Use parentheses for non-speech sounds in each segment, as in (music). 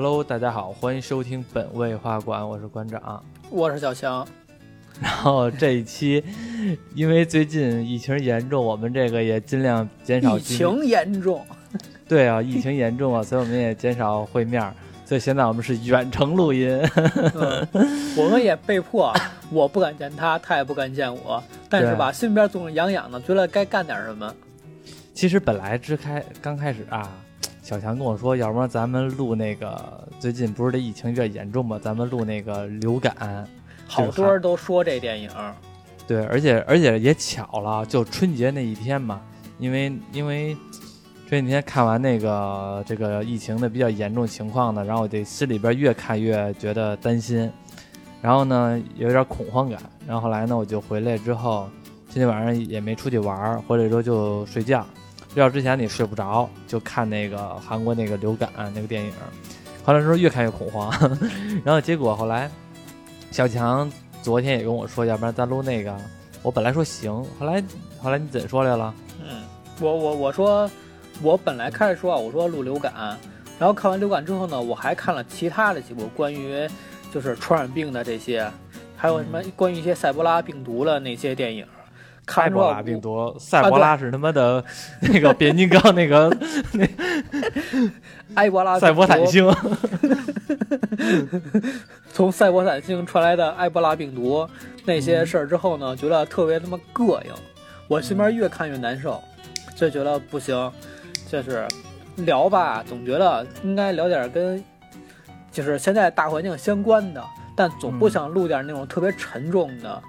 Hello，大家好，欢迎收听本位画馆，我是馆长。我是小强。然后这一期，因为最近疫情严重，我们这个也尽量减少疫情严重，(laughs) 对啊，疫情严重啊，所以我们也减少会面。所以现在我们是远程录音，嗯我们也被迫，(laughs) 我不敢见他，他也不敢见我。但是吧，心里边总是痒痒的，觉得该干点什么。其实本来之开刚开始啊，小强跟我说，要不然咱们录那个最近不是这疫情有点严重嘛，咱们录那个流感。好多人都说这电影，对，而且而且也巧了，就春节那一天嘛，因为因为这几天看完那个这个疫情的比较严重情况呢，然后我这心里边越看越觉得担心，然后呢有点恐慌感，然后后来呢我就回来之后，今天晚上也没出去玩，回来之后就睡觉，睡觉之前你睡不着，就看那个韩国那个流感那个电影，后来时候越看越恐慌，(laughs) 然后结果后来。小强昨天也跟我说，要不然咱录那个。我本来说行，后来后来你怎说来了？嗯，我我我说，我本来开始说啊，我说录流感，然后看完流感之后呢，我还看了其他的几部关于就是传染病的这些，还有什么关于一些塞博拉病毒的那些电影。塞博拉病毒，塞博拉是他妈的 (laughs) 那个变形金刚那个那 (laughs) 埃博拉赛博坦星。(laughs) 从赛博坦星传来的埃博拉病毒那些事儿之后呢，觉得特别他妈膈应，我心边越看越难受，就觉得不行，就是聊吧，总觉得应该聊点跟就是现在大环境相关的，但总不想录点那种特别沉重的，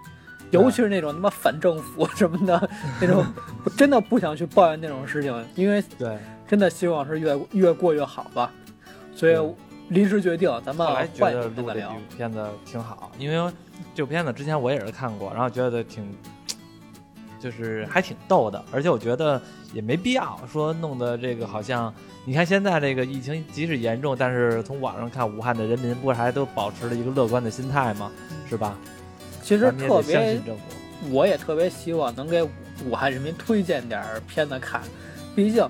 尤其是那种他妈反政府什么的那种，(laughs) 我真的不想去抱怨那种事情，因为对，真的希望是越越过越好吧，所以。临时决定，咱们后来觉得录这部片子挺好，因为这部片子之前我也是看过，然后觉得挺，就是还挺逗的，而且我觉得也没必要说弄得这个好像，你看现在这个疫情即使严重，但是从网上看，武汉的人民不是还都保持了一个乐观的心态吗？是吧？其实特别，我也特别希望能给武汉人民推荐点片子看，毕竟。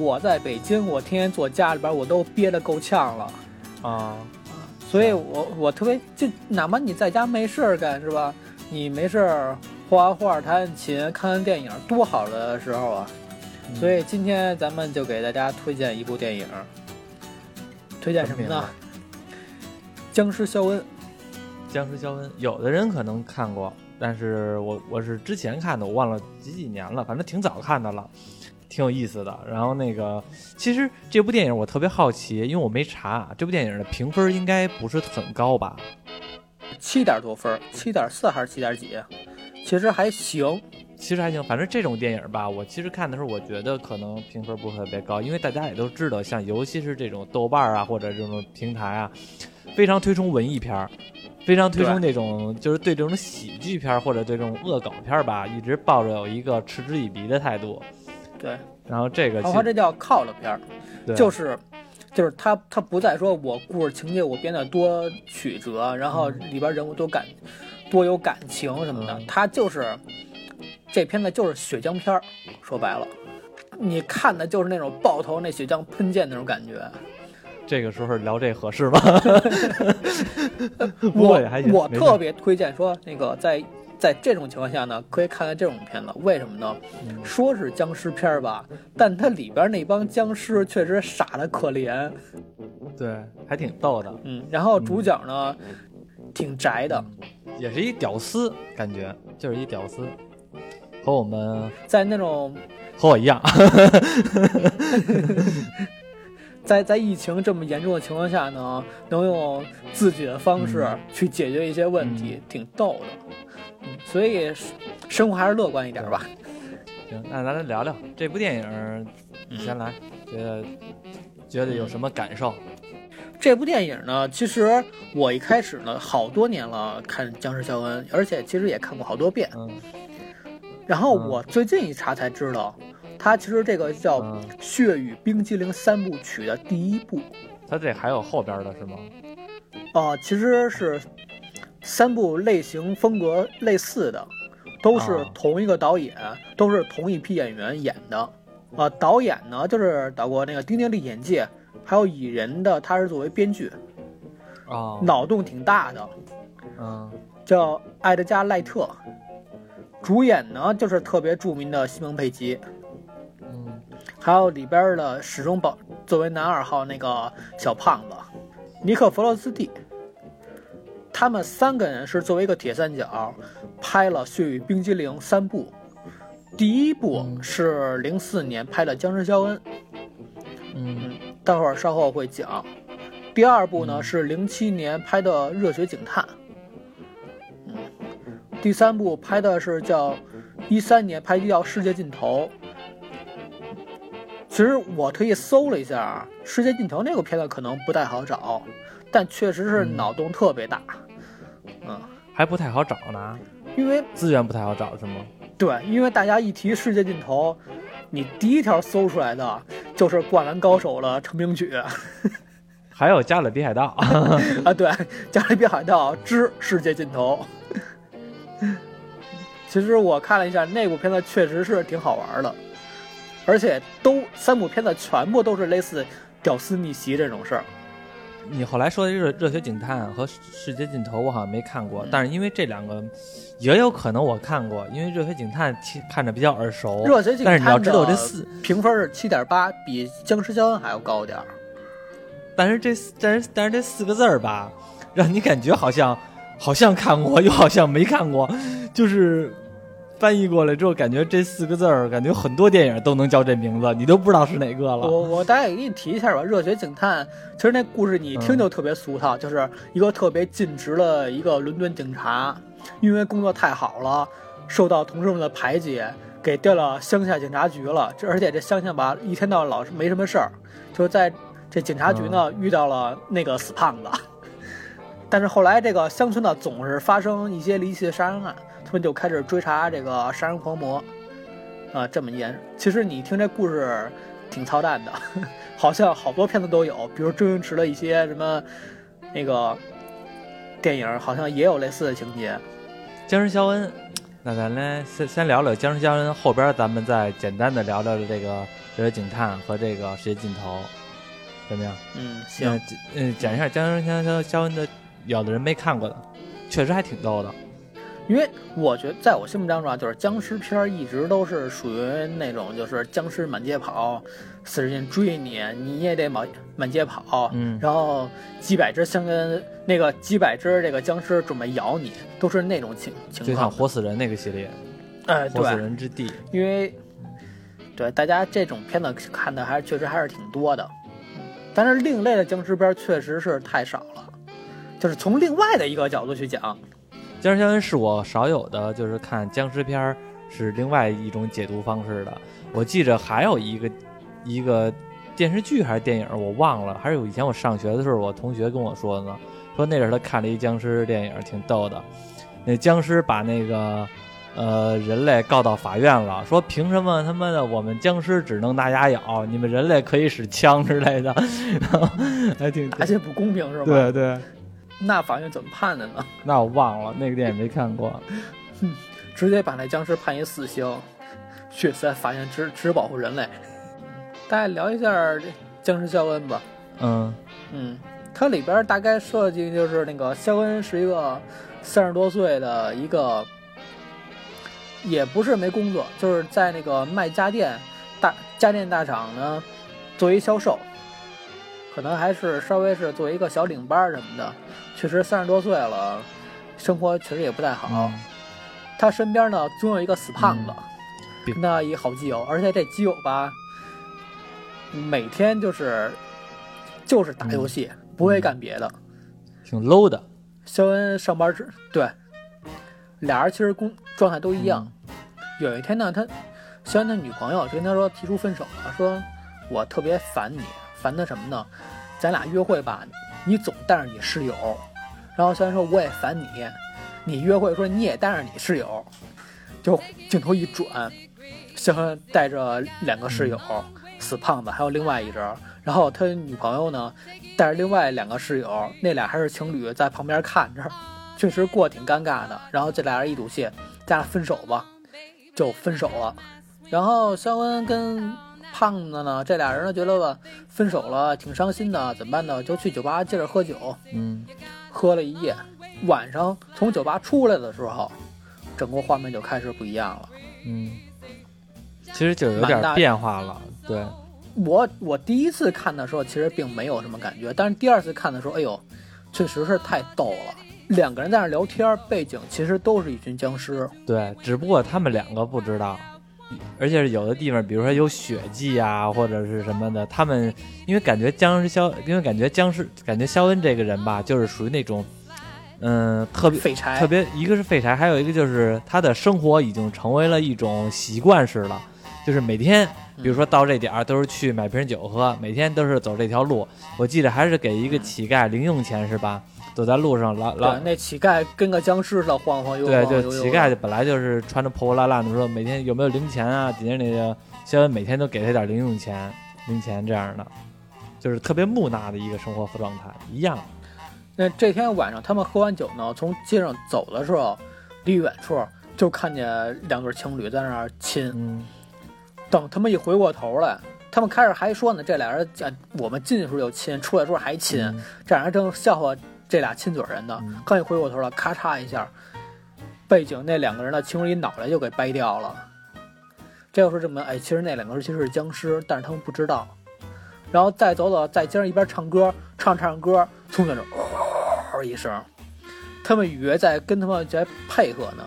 我在北京，我天天坐家里边，我都憋得够呛了，啊，所以我我特别就哪怕你在家没事儿干是吧？你没事儿画画、弹弹琴、看看电影，多好的时候啊！所以今天咱们就给大家推荐一部电影，推荐什么呢？僵尸肖恩。僵尸肖恩，有的人可能看过，但是我我是之前看的，我忘了几几年了，反正挺早看的了。挺有意思的，然后那个，其实这部电影我特别好奇，因为我没查这部电影的评分应该不是很高吧？七点多分，七点四还是七点几？其实还行，其实还行。反正这种电影吧，我其实看的时候，我觉得可能评分不是特别高，因为大家也都知道，像尤其是这种豆瓣啊或者这种平台啊，非常推崇文艺片儿，非常推崇那种就是对这种喜剧片或者对这种恶搞片吧，一直抱着有一个嗤之以鼻的态度。对，然后这个，他这叫靠了片儿，就是，就是他他不再说我故事情节我编的多曲折，然后里边人物多感多有感情什么的，他就是这片子就是血浆片儿，说白了，你看的就是那种爆头那血浆喷溅那种感觉。这个时候聊这合适吗？(laughs) 我我特别推荐说那个在。在这种情况下呢，可以看看这种片子，为什么呢？说是僵尸片吧，但它里边那帮僵尸确实傻的可怜，对，还挺逗的。嗯，然后主角呢，挺宅的，也是一屌丝，感觉就是一屌丝，和我们在那种和我一样，(laughs) 在在疫情这么严重的情况下呢，能用自己的方式去解决一些问题，挺逗的。所以，生活还是乐观一点吧。行，那咱来聊聊这部电影。你先来，觉得觉得有什么感受？这部电影呢，其实我一开始呢，好多年了看《僵尸肖恩》，而且其实也看过好多遍。嗯。然后我最近一查才知道，它其实这个叫《血与冰激凌三部曲》的第一部。它这还有后边的是吗？哦，其实是。三部类型风格类似的，都是同一个导演，都是同一批演员演的。啊，导演呢就是导过那个《丁丁历险记》，还有蚁人的，他是作为编剧，啊，脑洞挺大的，嗯叫埃德加·赖特。主演呢就是特别著名的西蒙佩吉，嗯还有里边的始终保作为男二号那个小胖子尼克·弗洛斯蒂。他们三个人是作为一个铁三角拍了《血与冰激凌》三部，第一部嗯是零四年拍的《僵尸肖恩》，嗯待会儿稍后会讲。第二部呢嗯是零七年拍的《热血警探》，嗯，第三部拍的是叫一三年拍的叫《世界尽头》。其实我特意搜了一下，《世界尽头》那个片子可能不太好找，但确实是嗯脑洞特别大。嗯，还不太好找呢，因为资源不太好找是吗？对，因为大家一提《世界尽头》，你第一条搜出来的就是《灌篮高手》的成名曲。(laughs) 还有《加勒比海盗》(laughs) 啊，对，《加勒比海盗之世界尽头》。(laughs) 其实我看了一下那部片子，确实是挺好玩的，而且都三部片子全部都是类似屌丝逆袭这种事儿。你后来说的热热血警探和世界尽头，我好像没看过，嗯但是因为这两个也有可能我看过，因为热血警探其看着比较耳熟。热血警探但是你要知道这四，评分是七点八，比僵尸肖恩还要高点儿。但是这但是但是这四个字儿吧，让你感觉好像好像看过，又好像没看过，就是翻译过来之后，感觉这四个字儿，感觉很多电影都能叫这名字，你都不知道是哪个了。我我大概给你提一下吧，《热血警探》其实那故事你一听就特别俗套，就是一个特别尽职的一个伦敦警察，因为工作太好了，受到同事们的排挤，给调到乡下警察局了。这而且这乡下吧，一天到晚老是没什么事儿，就在这警察局呢、遇到了那个死胖子。(laughs) 但是后来这个乡村呢总是发生一些离奇的杀人案，他们就开始追查这个杀人狂魔。啊、这么严，其实你听这故事挺操蛋的，(laughs) 好像好多片子都有，比如周星驰的一些什么那个电影，好像也有类似的情节。僵尸肖恩，那咱来先先聊聊僵尸肖恩，后边咱们再简单的聊聊这个热血警探和这个世界尽头，怎么样？嗯，行，嗯，嗯，讲一下僵尸肖肖肖恩的，有的人没看过的，确实还挺逗的。因为我觉得在我心目当中啊，就是僵尸片儿一直都是属于那种就是僵尸满街跑，死人追你，你也得满满街跑，嗯然后几百只像跟那个几百只这个僵尸准备咬你，都是那种情情况就像况。活死人那个系列，哎，活死，人之地。因为对大家这种片子看的还是确实还是挺多的，但是另类的僵尸片确实是太少了，就是从另外的一个角度去讲，僵尸肖恩是我少有的，就是看僵尸片儿是另外一种解读方式的。我记着还有一个一个电视剧还是电影，我忘了，还是有以前我上学的时候，我同学跟我说的呢，说那阵儿他看了一僵尸电影，挺逗的。那僵尸把那个呃人类告到法院了，说凭什么他妈的我们僵尸只能拿牙咬，你们人类可以使枪之类的，(laughs) 还挺大家不公平是吧？对对。那法院怎么判的呢？(laughs) 那我忘了，那个电影没看过。(laughs) 直接把那僵尸判一死刑，血在法院只只保护人类。大家聊一下这僵尸肖恩吧。嗯嗯，它里边大概设计就是那个肖恩是一个三十多岁的一个，也不是没工作，就是在那个卖家电大家电大厂呢作为销售，可能还是稍微是做一个小领班什么的。确实三十多岁了，生活确实也不太好。嗯他身边呢总有一个死胖子，嗯跟他一好基友，而且这基友吧，每天就是就是打游戏，不会干别的。挺 low 的。肖恩上班之对，俩人其实工状态都一样。有一天呢，他肖恩的女朋友就跟他说提出分手了，说我特别烦你，烦他什么呢？咱俩约会吧，你总带着你室友，然后肖恩说我也烦你，你约会说你也带着你室友，就镜头一转，肖恩带着两个室友，死胖子还有另外一只，然后他女朋友呢带着另外两个室友，那俩还是情侣，在旁边看着，确实过挺尴尬的。然后这俩人一赌气，咱俩分手吧，就分手了。然后肖恩跟胖子呢，这俩人呢觉得吧分手了挺伤心的，怎么办呢？就去酒吧接着喝酒，嗯，喝了一夜。晚上从酒吧出来的时候，整个画面就开始不一样了。嗯，其实就有点变化了，对，我我第一次看的时候，其实并没有什么感觉，但是第二次看的时候，哎呦，确实是太逗了。两个人在那聊天，背景其实都是一群僵尸。对，只不过他们两个不知道，而且是有的地方，比如说有血迹啊，或者是什么的，他们因为感觉僵尸肖，因为感觉僵尸，感觉肖恩这个人吧，就是属于那种，嗯，特别废柴，特别，一个是废柴，还有一个就是他的生活已经成为了一种习惯式了，就是每天，比如说到这点儿都是去买瓶酒喝，每天都是走这条路。我记得还是给一个乞丐零用钱是吧？走在路上，老老，那乞丐跟个僵尸似的晃晃悠悠对。就乞丐本来就是穿着破破烂烂的，说每天有没有零钱啊？底下那个肖恩每天都给他点零用钱、零钱这样的，就是特别木讷的一个生活状态，一样。那这天晚上他们喝完酒呢，从街上走的时候，离远处就看见两对情侣在那儿亲。嗯等他们一回过头来，他们开始还说呢，这俩人啊，我们进去的时候就亲，出来的时候还亲，嗯这俩人正笑话这俩亲嘴人呢。嗯刚一回过头来，咔嚓一下，背景那两个人的其中一脑袋就给掰掉了。这又是证明，哎，其实那两个人其实是僵尸，但是他们不知道。然后再走走，在街上一边唱歌，唱着唱着歌，突然就嗷一声，他们以为在跟他们在配合呢，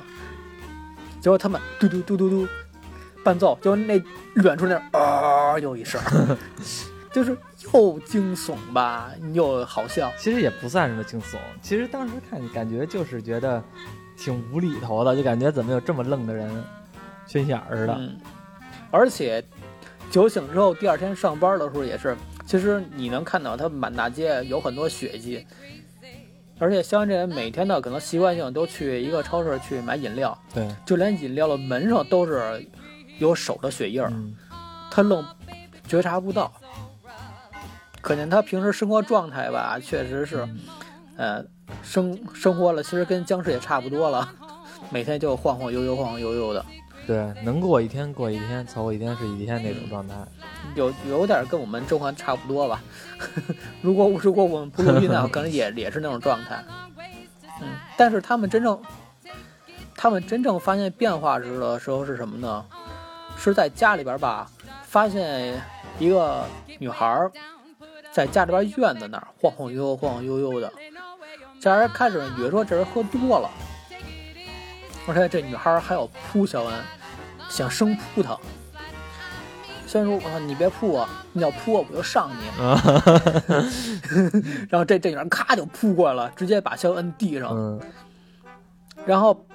结果他们嘟嘟嘟嘟嘟伴奏，结果那远处那啊又一声，(laughs) 就是又惊悚吧，又好笑。其实也不算什么惊悚，其实当时看感觉就是觉得挺无厘头的，就感觉怎么有这么愣的人，缺心眼儿的。嗯，而且酒醒之后，第二天上班的时候也是，其实你能看到他满大街有很多血迹，而且肖恩这人每天呢，可能习惯性都去一个超市去买饮料，对，就连饮料的门上都是有手的血印儿，嗯，他愣觉察不到。可见他平时生活状态吧，确实是，呃，生生活了，其实跟僵尸也差不多了，每天就晃晃悠悠、晃晃悠悠的。对，能过一天过一天，凑合一天是一天那种状态。有有点跟我们正环差不多吧。(laughs) 如果 (laughs) 如果我们不录音呢，可能也也是那种状态。嗯，但是他们真正，他们真正发现变化时的时候是什么呢？是在家里边吧，发现一个女孩儿在家里边院子那儿晃晃悠悠、晃晃悠悠的。家人开始以为说这人喝多了，而且这女孩还要扑肖恩，想生扑他。肖恩说：“我操，你别扑我，你要扑我，我就上你。啊，(laughs) 然后这这女孩咔就扑过来了，直接把肖恩摁地上。嗯，然后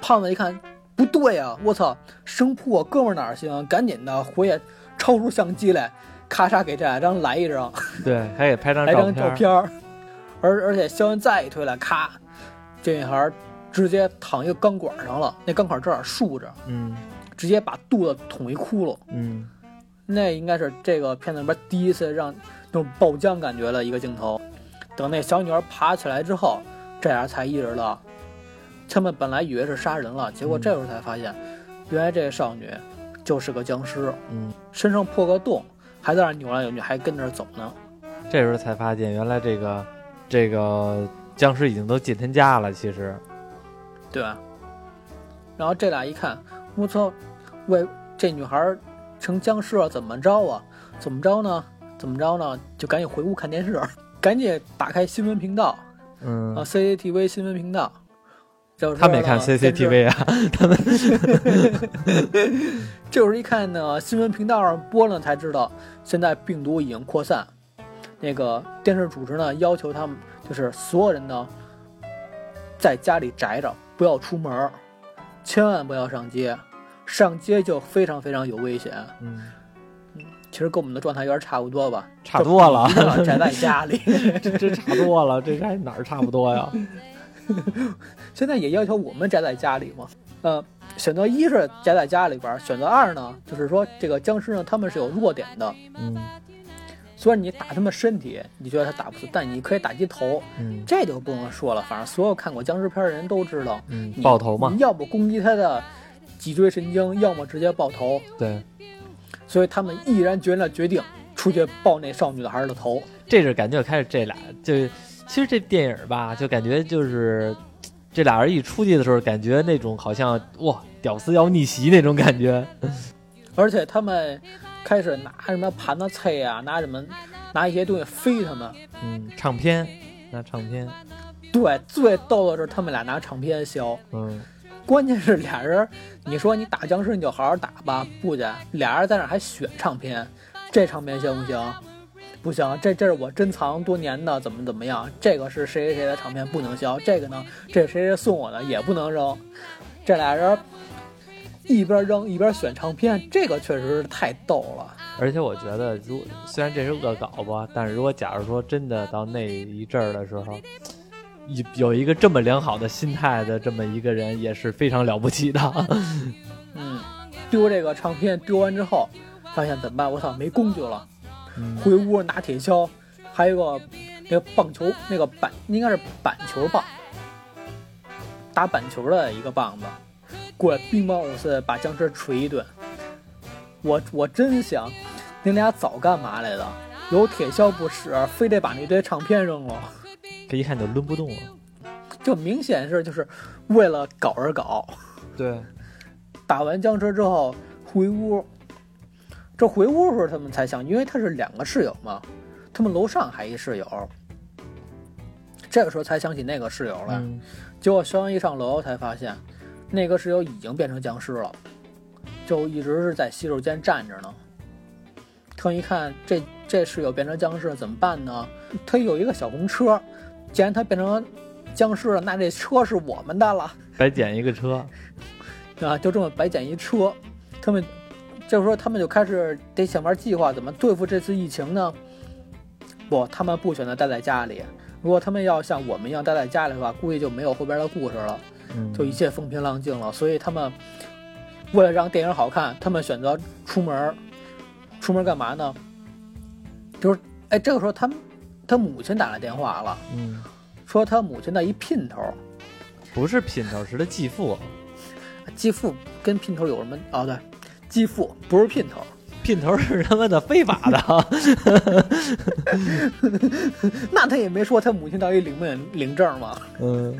胖子一看不对啊，我操，生扑我哥们儿哪行？赶紧的回去抽出相机来，咔嚓给这俩张来一张，对，还给拍张来张。照片儿。而而且肖恩再一推来，咔，这女孩直接躺一个钢管上了，那钢管正好竖着，嗯直接把肚子捅一窟窿。嗯，那应该是这个片子里边第一次让那种爆浆感觉的一个镜头。等那小女孩爬起来之后，这俩才意识到，他们本来以为是杀人了，结果嗯这时候才发现，原来这个少女就是个僵尸，嗯，身上破个洞，还在那扭来扭去，还跟着走呢。这时候才发现原来这个这个僵尸已经都进他家了。其实，对吧？然后这俩一看，我操，为这女孩成僵尸了，怎么着啊？怎么着呢？怎么着呢？就赶紧回屋看电视，(laughs) 赶紧打开新闻频道啊嗯，，CCTV 新闻频道。就是他们也看 CCTV 啊。这会儿一看呢，新闻频道上播呢，才知道现在病毒已经扩散。那个电视主持呢，要求他们就是所有人呢，在家里宅着，不要出门，千万不要上街，上街就非常非常有危险。嗯，其实跟我们的状态有点差不多吧，差多了宅在家里。这这差多了，这还哪儿差不多呀？(laughs) 现在也要求我们宅在家里嘛。呃，选择一是宅在家里边儿，选择二呢，就是说这个僵尸呢，他们是有弱点的。嗯虽然你打他们身体，你觉得他打不死，但你可以打击头，嗯这就不用说了。反正所有看过僵尸片的人都知道，嗯，爆头嘛你，要不攻击他的脊椎神经，要么直接爆头。对，所以他们毅然决然决定出去爆那少女的孩儿的头。这是感觉开始这俩就，其实这电影吧，就感觉就是这俩人一出去的时候，感觉那种好像哇，屌丝要逆袭那种感觉。而且他们开始拿什么盘子、菜呀，拿什么拿一些东西飞他们。嗯，唱片，拿唱片。对，最逗的是他们俩拿唱片削。嗯，关键是俩人，你说你打僵尸你就好好打吧，不去，俩人在那还选唱片，这唱片行不行？不行，这这是我珍藏多年的，怎么怎么样？这个是谁谁谁的唱片不能销，这个呢，这是谁谁送我的也不能扔。这俩人一边扔一边选唱片，这个确实是太逗了。而且我觉得，如虽然这是恶搞吧，但是如果假如说真的到那一阵儿的时候，有有一个这么良好的心态的这么一个人，也是非常了不起的。嗯，丢这个唱片丢完之后，发现怎么办？我操，没工具了。回屋拿铁锹，还有个那个棒球，那个板应该是板球棒，打板球的一个棒子，过来乒乓五四把僵尸锤一顿。我我真想，你俩早干嘛来了？有铁锹不使，非得把那堆唱片扔了。这一看就抡不动了，这明显是就是为了搞而搞。对，打完僵尸之后回屋。这回屋时候他们才想，因为他是两个室友嘛，他们楼上还一室友，这个时候才想起那个室友来。结果肖恩一上楼才发现，那个室友已经变成僵尸了，就一直是在洗手间站着呢。他一看这这室友变成僵尸了怎么办呢？他有一个小红车，既然他变成僵尸了，那这车是我们的了，白捡一个车啊，就这么白捡一车，他们。就是说，他们就开始得想玩计划怎么对付这次疫情呢？不，他们不选择待在家里。如果他们要像我们一样待在家里的话，估计就没有后边的故事了，就一切风平浪静了。所以他们为了让电影好看，他们选择出门。出门干嘛呢？就是，哎，这个时候他他母亲打来电话了，嗯，说他母亲的一姘头，不是姘头，是他继父。继父跟姘头有什么？哦，对。继父不是姘头，姘头是他妈的非法的。(laughs) 那他也没说他母亲到底领不领领证吗？嗯，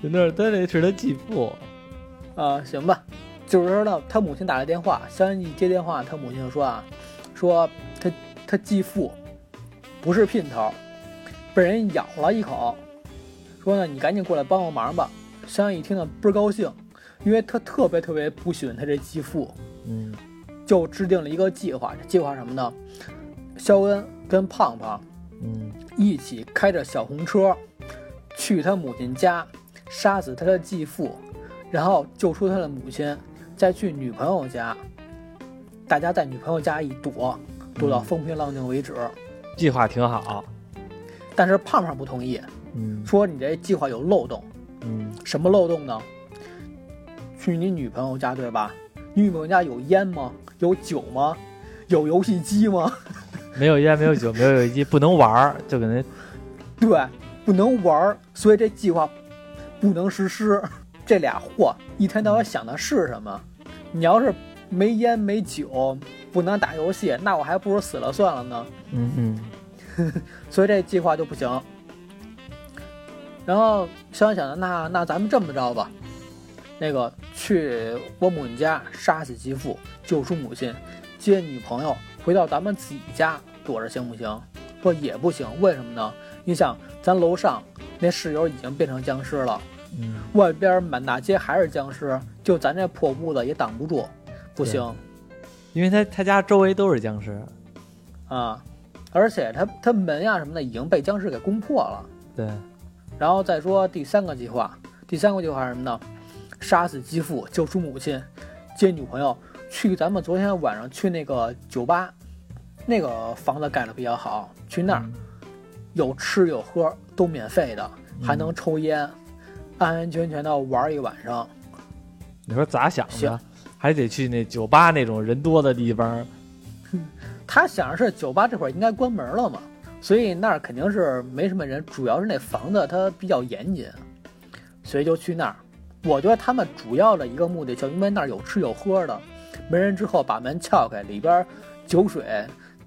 那他那是他继父啊。行吧，就是说呢，他母亲打来电话，肖恩一接电话，他母亲就说啊，说他他继父不是姘头，被人咬了一口，说呢你赶紧过来帮我忙吧。肖恩一听呢倍儿高兴，因为他特别特别不喜欢他这继父。嗯，就制定了一个计划。计划什么呢？肖恩跟胖胖，嗯，一起开着小红车，去他母亲家，杀死他的继父，然后救出他的母亲，再去女朋友家。大家在女朋友家一躲，躲到风平浪静为止。计划挺好，但是胖胖不同意，嗯，说你这计划有漏洞。嗯，什么漏洞呢？去你女朋友家，对吧？女朋友家有烟吗？有酒吗？有游戏机吗？没有烟，没有酒，没有游戏机，不能玩儿，就给那对，不能玩儿，所以这计划不能实施。这俩货一天到晚想的是什么？你要是没烟没酒，不能打游戏，那我还不如死了算了呢。嗯嗯，(laughs) 所以这计划就不行。然后想想的，那那咱们这么着吧。那个去我母亲家杀死继父，救出母亲，接女朋友回到咱们自己家躲着行不行？说也不行，为什么呢？你想，咱楼上那室友已经变成僵尸了，嗯，外边满大街还是僵尸，就咱这破屋子也挡不住，不行，因为他他家周围都是僵尸，啊，而且他他门呀什么的已经被僵尸给攻破了，对，然后再说第三个计划，第三个计划是什么呢？杀死继父，救出母亲，接女朋友，去咱们昨天晚上去那个酒吧，那个房子盖的比较好，去那儿有吃有喝都免费的，还能抽烟，安安全全的玩一晚上。你说咋想的？还得去那酒吧那种人多的地方。(laughs) 他想的是酒吧这会儿应该关门了嘛，所以那儿肯定是没什么人，主要是那房子它比较严谨，所以就去那儿。我觉得他们主要的一个目的，就因为那儿有吃有喝的，没人之后把门撬开，里边酒水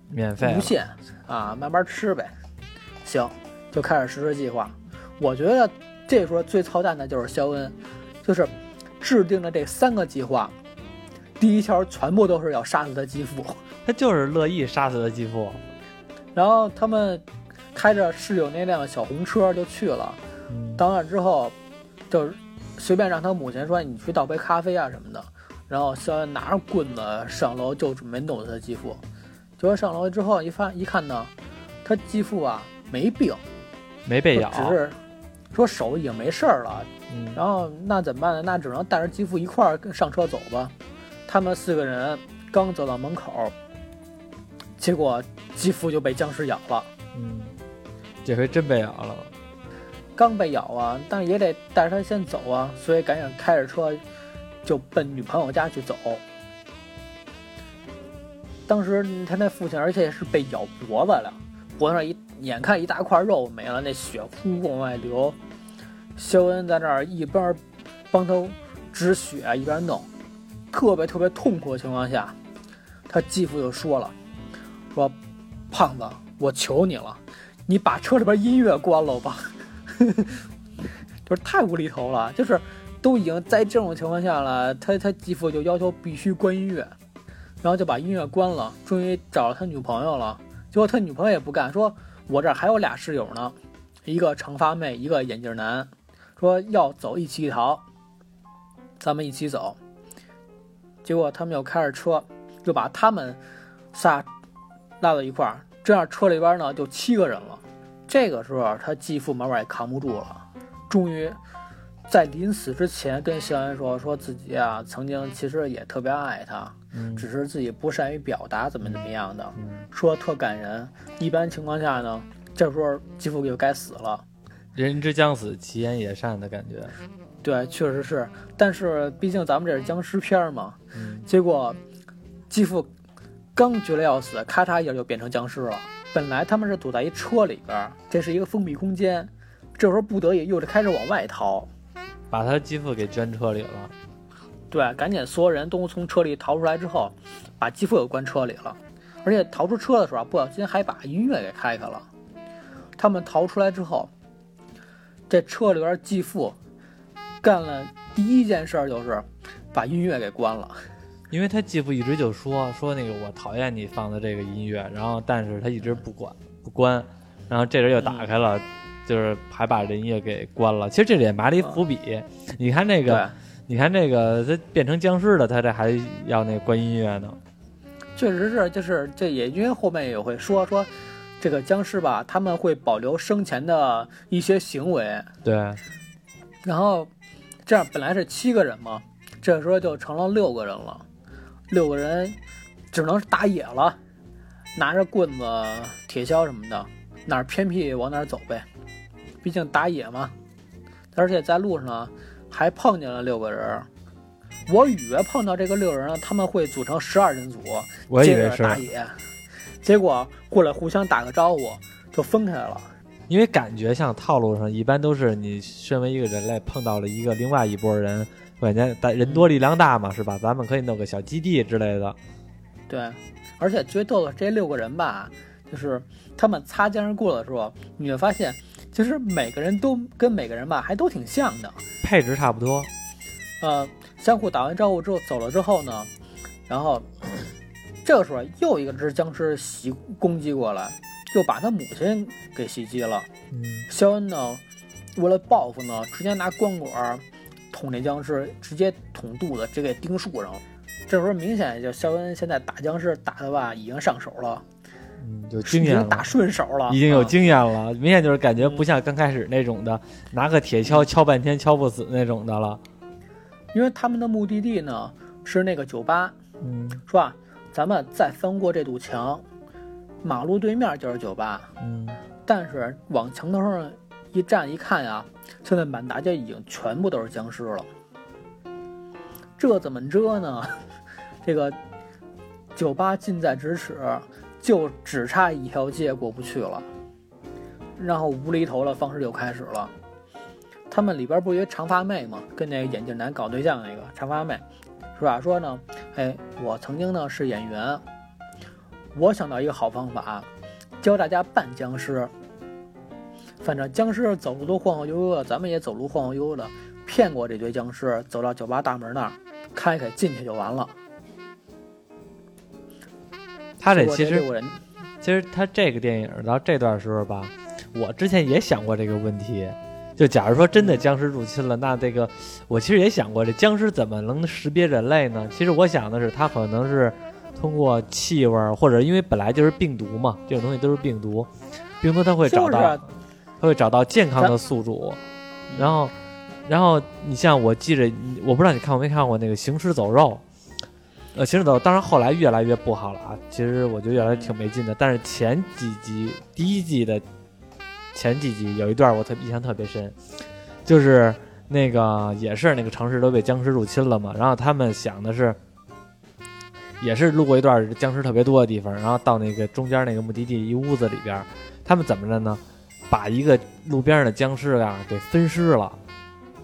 免费无限啊，慢慢吃呗。行，就开始实施计划。我觉得这时候最操蛋的就是肖恩，就是制定了这三个计划，第一条全部都是要杀死他继父。(laughs) 他就是乐意杀死他继父。然后他们开着室友那辆小红车就去了。嗯到那之后，就随便让他母亲说：“你去倒杯咖啡啊什么的。”然后肖恩拿着棍子上楼就准备弄死他继父。结果上楼之后一发一看呢，他继父啊没病，没被咬。只是说手已经没事儿了。嗯然后那怎么办呢？那只能带着继父一块儿跟上车走吧。他们四个人刚走到门口，结果继父就被僵尸咬了。嗯，这回真被咬了。刚被咬啊，但也得带着他先走啊，所以赶紧开着车就奔女朋友家去走。当时他那父亲，而且是被咬脖子了，脖子上一眼看一大块肉没了，那血呼往外流。肖恩在那儿一边帮他止血，一边弄，特别特别痛苦的情况下，他继父就说了：“说胖子，我求你了，你把车里边音乐关了吧。” (laughs) 就是太无厘头了，就是都已经在这种情况下了，他他继父就要求必须关音乐，然后就把音乐关了，终于找了他女朋友了。结果他女朋友也不干，说我这还有俩室友呢，一个长发妹，一个眼镜男，说要走一起逃，咱们一起走。结果他们又开着车，就把他们仨拉到一块儿，这样车里边呢就七个人了。这个时候，他继父慢慢也扛不住了，终于在临死之前跟肖恩说，说自己啊曾经其实也特别爱他，嗯只是自己不善于表达，怎么怎么样的，嗯，说特感人。一般情况下呢，这时候继父就该死了。人之将死，其言也善的感觉。对，确实是，但是毕竟咱们这是僵尸片儿嘛，嗯结果继父刚觉得要死，咔嚓一下就变成僵尸了。本来他们是躲在一车里边儿，这是一个封闭空间，这时候不得已又是开始往外逃。把他继父给捐车里了。对，赶紧所有人都从车里逃出来之后，把继父又关车里了，而且逃出车的时候啊，不小心还把音乐给开开了。他们逃出来之后，这车里边继父干了第一件事儿就是把音乐给关了。因为他继父一直就说说那个我讨厌你放的这个音乐，然后但是他一直不管不关，然后这人又打开了，就是还把这音乐给关了。其实这里也埋了一伏笔，你看那个，，你看这个他变成僵尸了，他这还要那关音乐呢。确实是，就是这也因为后面也会说说，这个僵尸吧，他们会保留生前的一些行为，对，然后这样本来是七个人嘛，这时候就成了六个人了，六个人只能是打野了，拿着棍子、铁锹什么的，哪儿偏僻往哪儿走呗，毕竟打野嘛。而且在路上，还碰见了六个人。我以为碰到这个六人呢，他们会组成十二人组，接我以为是打野，结果过来互相打个招呼就分开了。因为感觉像套路上一般都是你身为一个人类碰到了一个另外一拨人，感觉大人多力量大嘛，是吧？咱们可以弄个小基地之类的。对，而且最逗的这六个人吧，就是他们擦肩而过的时候，你会发现，其实每个人都跟每个人吧还都挺像的。配置差不多，呃，相互打完招呼之后走了之后呢，然后这个时候又一个只僵尸袭攻击过来，就把他母亲给袭击了。嗯，肖恩呢，为了报复呢，直接拿光管捅那僵尸，直接捅肚子，直接给钉树上了。这时候明显就肖恩现在打僵尸打的吧，已经上手了，嗯，有经验经打，顺手了，已经有啊经验了，明显就是感觉不像刚开始那种的，拿个铁锹敲半天敲不死那种的了。因为他们的目的地呢是那个酒吧，嗯是吧？咱们再翻过这堵墙，马路对面就是酒吧。嗯，但是往墙头上一站一看呀，现在满大街已经全部都是僵尸了。这怎么遮呢？(laughs) 这个酒吧近在咫尺，就只差一条街过不去了。然后无厘头的方式就开始了。他们里边不有一长发妹吗？跟那个眼镜男搞对象那个长发妹，是吧？说呢，哎，我曾经呢是演员，我想到一个好方法，教大家扮僵尸。反正僵尸走路都晃晃悠悠的，咱们也走路晃晃悠悠的，骗过这堆僵尸，走到酒吧大门那儿，开开进去就完了。他这其实其实他这个电影到这段时候吧，我之前也想过这个问题。就假如说真的僵尸入侵了，那这个我其实也想过，这僵尸怎么能识别人类呢？其实我想的是，它可能是通过气味儿，或者因为本来就是病毒嘛，这种东西都是病毒，病毒它会找到，就是啊它会找到健康的宿主，然后，然后你像我记着，我不知道你看过没看过那个《行尸走肉》。呃，行尸走肉，当然后来越来越不好了啊。其实我觉得越来越挺没劲的，但是前几集第一季的前几集有一段我特印象特别深，就是那个也是那个城市都被僵尸入侵了嘛，然后他们想的是，也是路过一段僵尸特别多的地方，然后到那个中间那个目的地一屋子里边，他们怎么着呢？把一个路边上的僵尸啊给分尸了。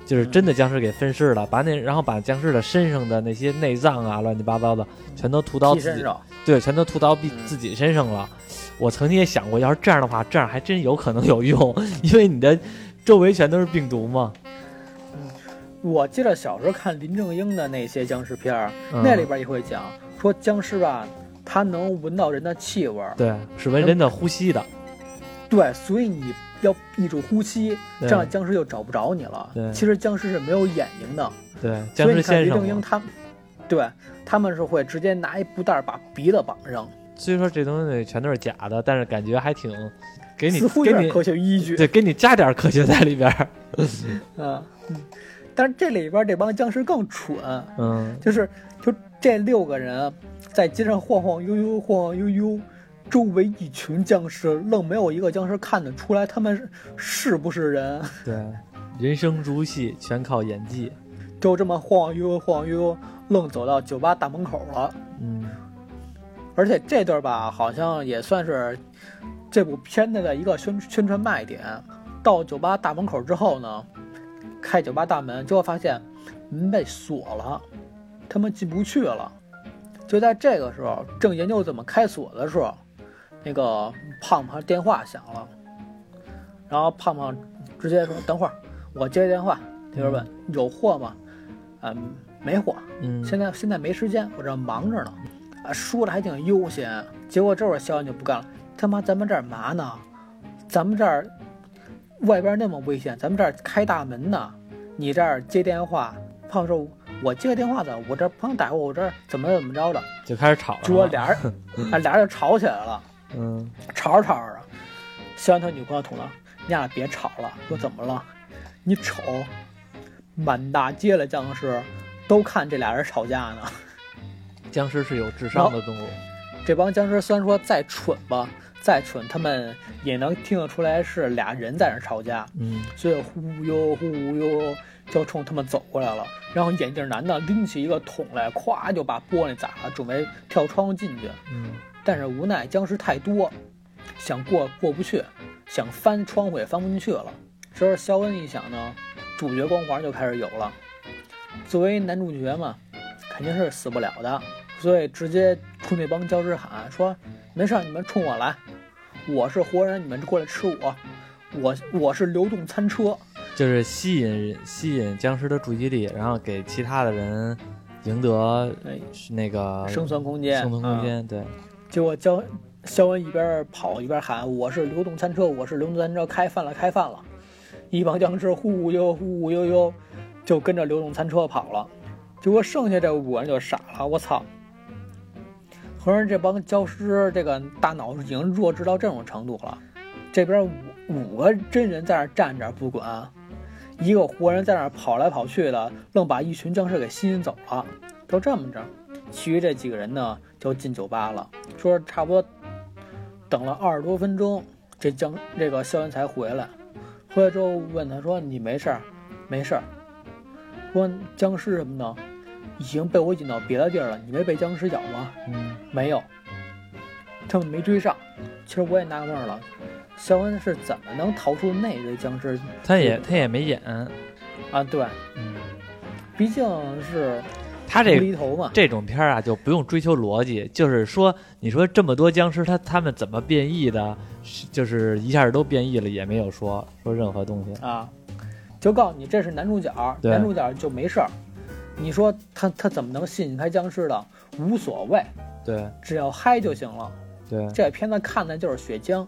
就是真的僵尸给分尸了，把那然后把僵尸的身上的那些内脏啊，乱七八糟的，全都涂到自己，身上，对，全都涂到自嗯。自己身上了。我曾经也想过，要是这样的话，这样还真有可能有用，(laughs) 因为你的周围全都是病毒嘛。我记得小时候看林正英的那些僵尸片儿，嗯、那里边也会讲说僵尸吧，它能闻到人的气味儿，对是闻人的呼吸的，对，所以你要闭住呼吸，这样僵尸就找不着你了对。其实僵尸是没有眼睛的，对僵尸所以你看。林正英他们，对他们是会直接拿一布袋把鼻子绑上，虽说这东西全都是假的，但是感觉还挺给你给你科学依据。对给你加点科学在里边。嗯，嗯但是这里边这帮僵尸更蠢，嗯，就是就这六个人在街上晃晃悠悠，晃晃悠悠，周围一群僵尸，愣没有一个僵尸看得出来他们是是不是人，(laughs) 对，人生如戏，全靠演技。就这么晃晃悠悠，晃悠，愣走到酒吧大门口了。嗯，而且这段吧，好像也算是这部片子的一个宣宣传卖点。到酒吧大门口之后呢，开酒吧大门，结果发现门被锁了，他们进不去了。就在这个时候，正研究怎么开锁的时候，那个胖胖电话响了，然后胖胖直接说：“等会儿，我接电话。”那边问：“有货吗？”嗯，没货。嗯，现在现在没时间，我这忙着呢。啊，说的还挺悠闲，结果这会儿肖恩就不干了。他妈，咱们这儿嘛呢？咱们这儿外边那么危险，咱们这儿开大门呢，你这儿接电话。胖说：“我接个电话的，我这朋友打过，我这儿怎么怎么着的。就开始吵”了。结果俩人，(laughs) 啊，俩人就吵起来了，嗯，吵着吵着的，肖恩他女朋友捅了：“你俩别吵了。”说怎么了？你瞅，满大街的僵尸都看这俩人吵架呢。僵尸是有智商的动物。这帮僵尸虽然说再蠢吧，再蠢，他们也能听得出来是俩人在那吵架，嗯，所以忽悠忽悠就冲他们走过来了。然后眼镜男的拎起一个桶来，咵就把玻璃砸了，准备跳窗户进去。嗯，但是无奈僵尸太多，想过过不去，想翻窗户也翻不进去了。这时候肖恩一想呢，主角光环就开始有了。作为男主角嘛，肯定是死不了的，所以直接冲那帮僵尸喊说：“没事儿，你们冲我来，我是活人，你们过来吃我，我我是流动餐车。就是吸引吸引僵尸的注意力，然后给其他的人赢得哎，那个生存空间，生存空嗯间。对，结果肖肖恩一边跑一边喊：“我是流动餐车，我是流动餐车，开饭了，开饭了！”一帮僵尸忽忽悠忽忽悠悠，就跟着流动餐车跑了。结果剩下这五个人就傻了，我操！合着这帮僵尸这个大脑已经弱智到这种程度了。这边五五个真人在那站着不管，一个活人在那跑来跑去的，愣把一群僵尸给吸引走了。就这么着，其余这几个人呢就进酒吧了。说差不多等了二十多分钟，这僵这个肖恩才回来。回来之后问他说：“你没事儿？没事儿。”说僵尸什么的已经被我引到别的地儿了，你没被僵尸咬吗？嗯，没有，他们没追上。其实我也纳闷了，肖恩是怎么能逃出那堆僵尸他也他也没演。啊？对，嗯，毕竟是他这这种片儿啊，就不用追求逻辑，就是说，你说这么多僵尸，他他们怎么变异的？就是一下都变异了，也没有说说任何东西。啊，就告诉你这是男主角，男主角就没事儿。你说他他怎么能吸引开僵尸的？无所谓，对只要嗨就行了。对，这片子看的就是血浆，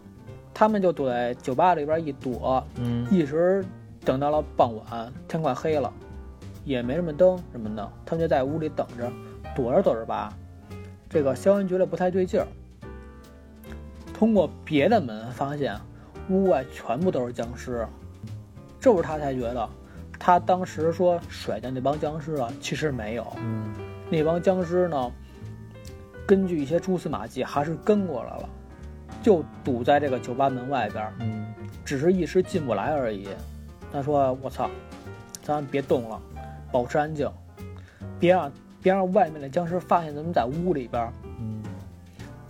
他们就躲在酒吧里边一躲，嗯一直等到了傍晚，天快黑了，也没什么灯什么的，他们就在屋里等着，躲着躲着吧，这个肖恩觉得不太对劲儿，通过别的门发现屋外全部都是僵尸，这时候他才觉得，他当时说甩掉那帮僵尸了，其实没有，嗯。那帮僵尸呢，根据一些蛛丝马迹还是跟过来了，就堵在这个酒吧门外边只是一时进不来而已。他说：“我操，咱别动了，保持安静，别让别让外面的僵尸发现咱们在屋里边。嗯，”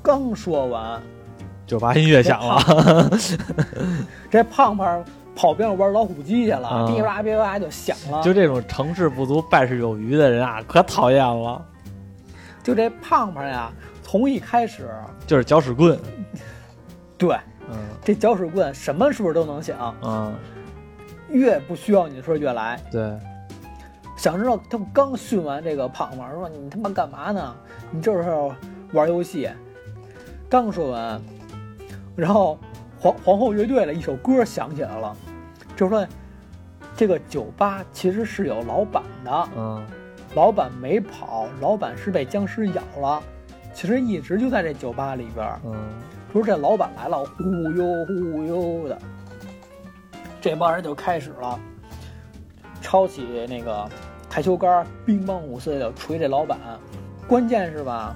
刚说完，酒吧音乐响了，这胖胖跑边上玩老虎机去了，啊哔啦哔啦就响了。就这种成事不足败事有余的人啊，可讨厌了。就这胖胖呀，从一开始，就是搅屎棍，对嗯这搅屎棍什么时候都能响，嗯，越不需要你的时候越来。对，想知道他们刚训完这个胖胖，说你他妈干嘛呢？你这时候玩游戏。刚说完，然后皇皇后乐队的一首歌响起来了，就说这个酒吧其实是有老板的，嗯老板没跑，老板是被僵尸咬了，其实一直就在这酒吧里边。嗯说这老板来了，忽悠忽悠的，这帮人就开始了，抄起那个台球杆，乒乓五四的捶这老板。关键是吧，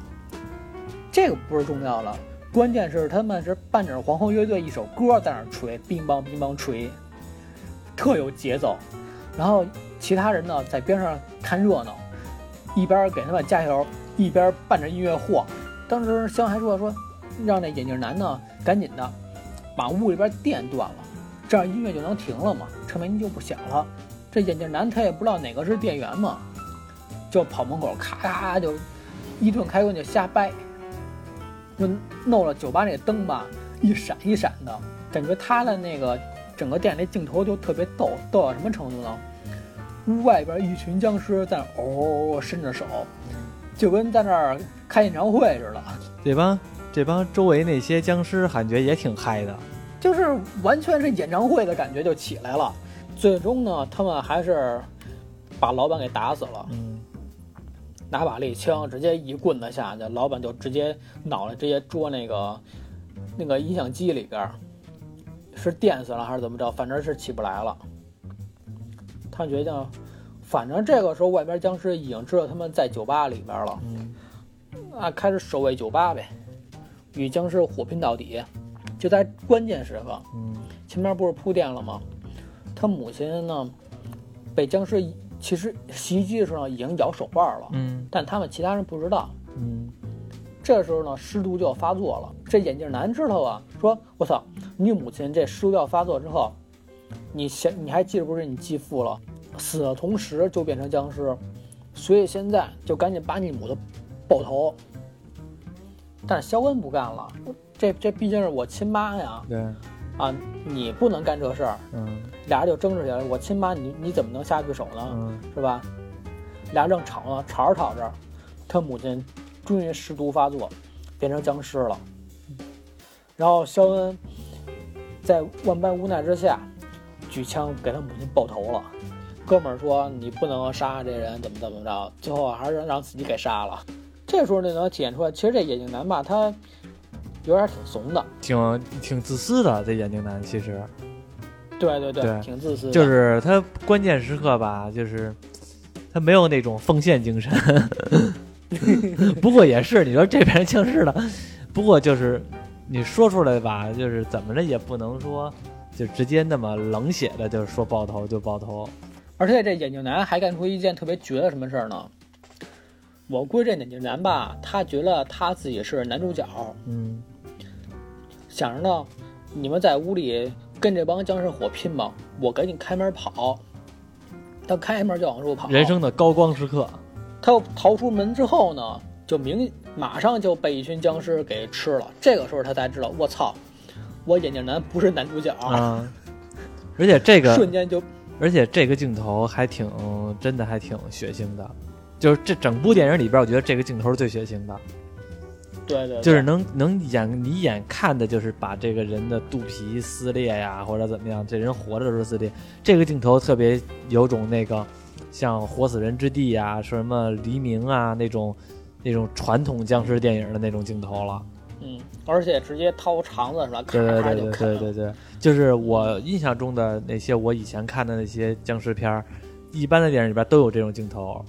这个不是重要的，关键是他们是伴着皇后乐队一首歌在那儿捶，乒乓乒乓捶，特有节奏。然后其他人呢在边上看热闹，一边给他们加油，一边伴着音乐晃。当时香还说说，让那眼镜男呢赶紧的把屋里边电断了，这样音乐就能停了嘛，车门就不响了。这眼镜男他也不知道哪个是店员嘛，就跑门口咔咔就一顿开关就瞎掰，就弄了酒吧那灯吧一闪一闪的，感觉他的那个整个店那镜头就特别逗，逗到什么程度呢？屋外边一群僵尸在那哦伸着手，就跟在那儿开演唱会似的。这帮这帮周围那些僵尸感觉也挺嗨的，就是完全是演唱会的感觉就起来了。最终呢，他们还是把老板给打死了，嗯拿把猎枪直接一棍子下去，老板就直接脑袋直接捉那个那个音响机里边儿，是电死了还是怎么着？反正是起不来了。他决定，反正这个时候外边僵尸已经知道他们在酒吧里边了，嗯啊，开始守卫酒吧呗，与僵尸火拼到底。就在关键时刻，嗯前面不是铺垫了吗？他母亲呢，被僵尸其实袭击的时候呢已经咬手腕了，嗯但他们其他人不知道。嗯这时候呢，尸毒就要发作了。这眼镜男知道啊，说：“我操，你母亲这尸毒要发作之后，你想你还记得不是你继父了？死的同时就变成僵尸，所以现在就赶紧把你母的爆头。”但是肖恩不干了，这这毕竟是我亲妈呀，对，啊，你不能干这事儿。嗯俩人就争执起来。我亲妈，你你怎么能下得去手呢？嗯是吧？俩人正吵呢，吵着吵着，他母亲终于尸毒发作，变成僵尸了。然后肖恩在万般无奈之下，举枪给他母亲爆头了。哥们儿说：“你不能杀这人，怎么怎么着？”最后还是让自己给杀了。这时候就能体现出来，其实这眼镜男吧，他有点挺怂的。挺挺自私的这眼镜男，其实对对对，对挺自私的。就是他关键时刻吧，就是他没有那种奉献精神。(laughs) 不过也是，你说这边僵尸了，不过就是你说出来吧，就是怎么着也不能说就直接那么冷血的，就是说爆头就爆头。而且这眼镜男还干出一件特别绝的什么事儿呢？我估计这眼镜男吧，他觉得他自己是男主角，嗯想着呢，你们在屋里跟这帮僵尸火拼吧，我赶紧开门跑。他开门就往出跑，人生的高光时刻，他逃出门之后呢，就明马上就被一群僵尸给吃了。这个时候他才知道，我操，我眼镜男不是男主角，啊，而且这个 (laughs) 瞬间就而且这个镜头还挺真的，还挺血腥的。就是这整部电影里边，我觉得这个镜头是最血腥的。对对，就是能能眼你眼看的，就是把这个人的肚皮撕裂呀，或者怎么样，这人活着的时候撕裂。这个镜头特别有种那个像《活死人之地》呀，说什么黎明啊那种那种传统僵尸电影的那种镜头了。嗯，而且直接掏肠子是吧？对对对对对对，就是我印象中的那些我以前看的那些僵尸片儿，一般的电影里边都有这种镜头。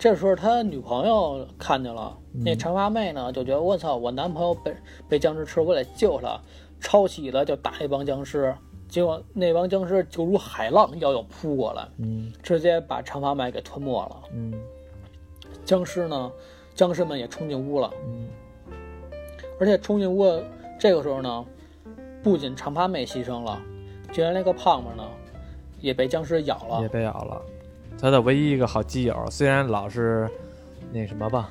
这时候他女朋友看见了，那长发妹呢就觉得我操，我男朋友被被僵尸吃，我得救他，抄起了就打那帮僵尸，结果那帮僵尸就如海浪一样扑过来，嗯，直接把长发妹给吞没了，嗯，僵尸呢，僵尸们也冲进屋了，嗯，而且冲进屋这个时候呢，不仅长发妹牺牲了，就连那个胖胖呢，也被僵尸咬了，也被咬了。他的唯一一个好基友，虽然老是那什么吧，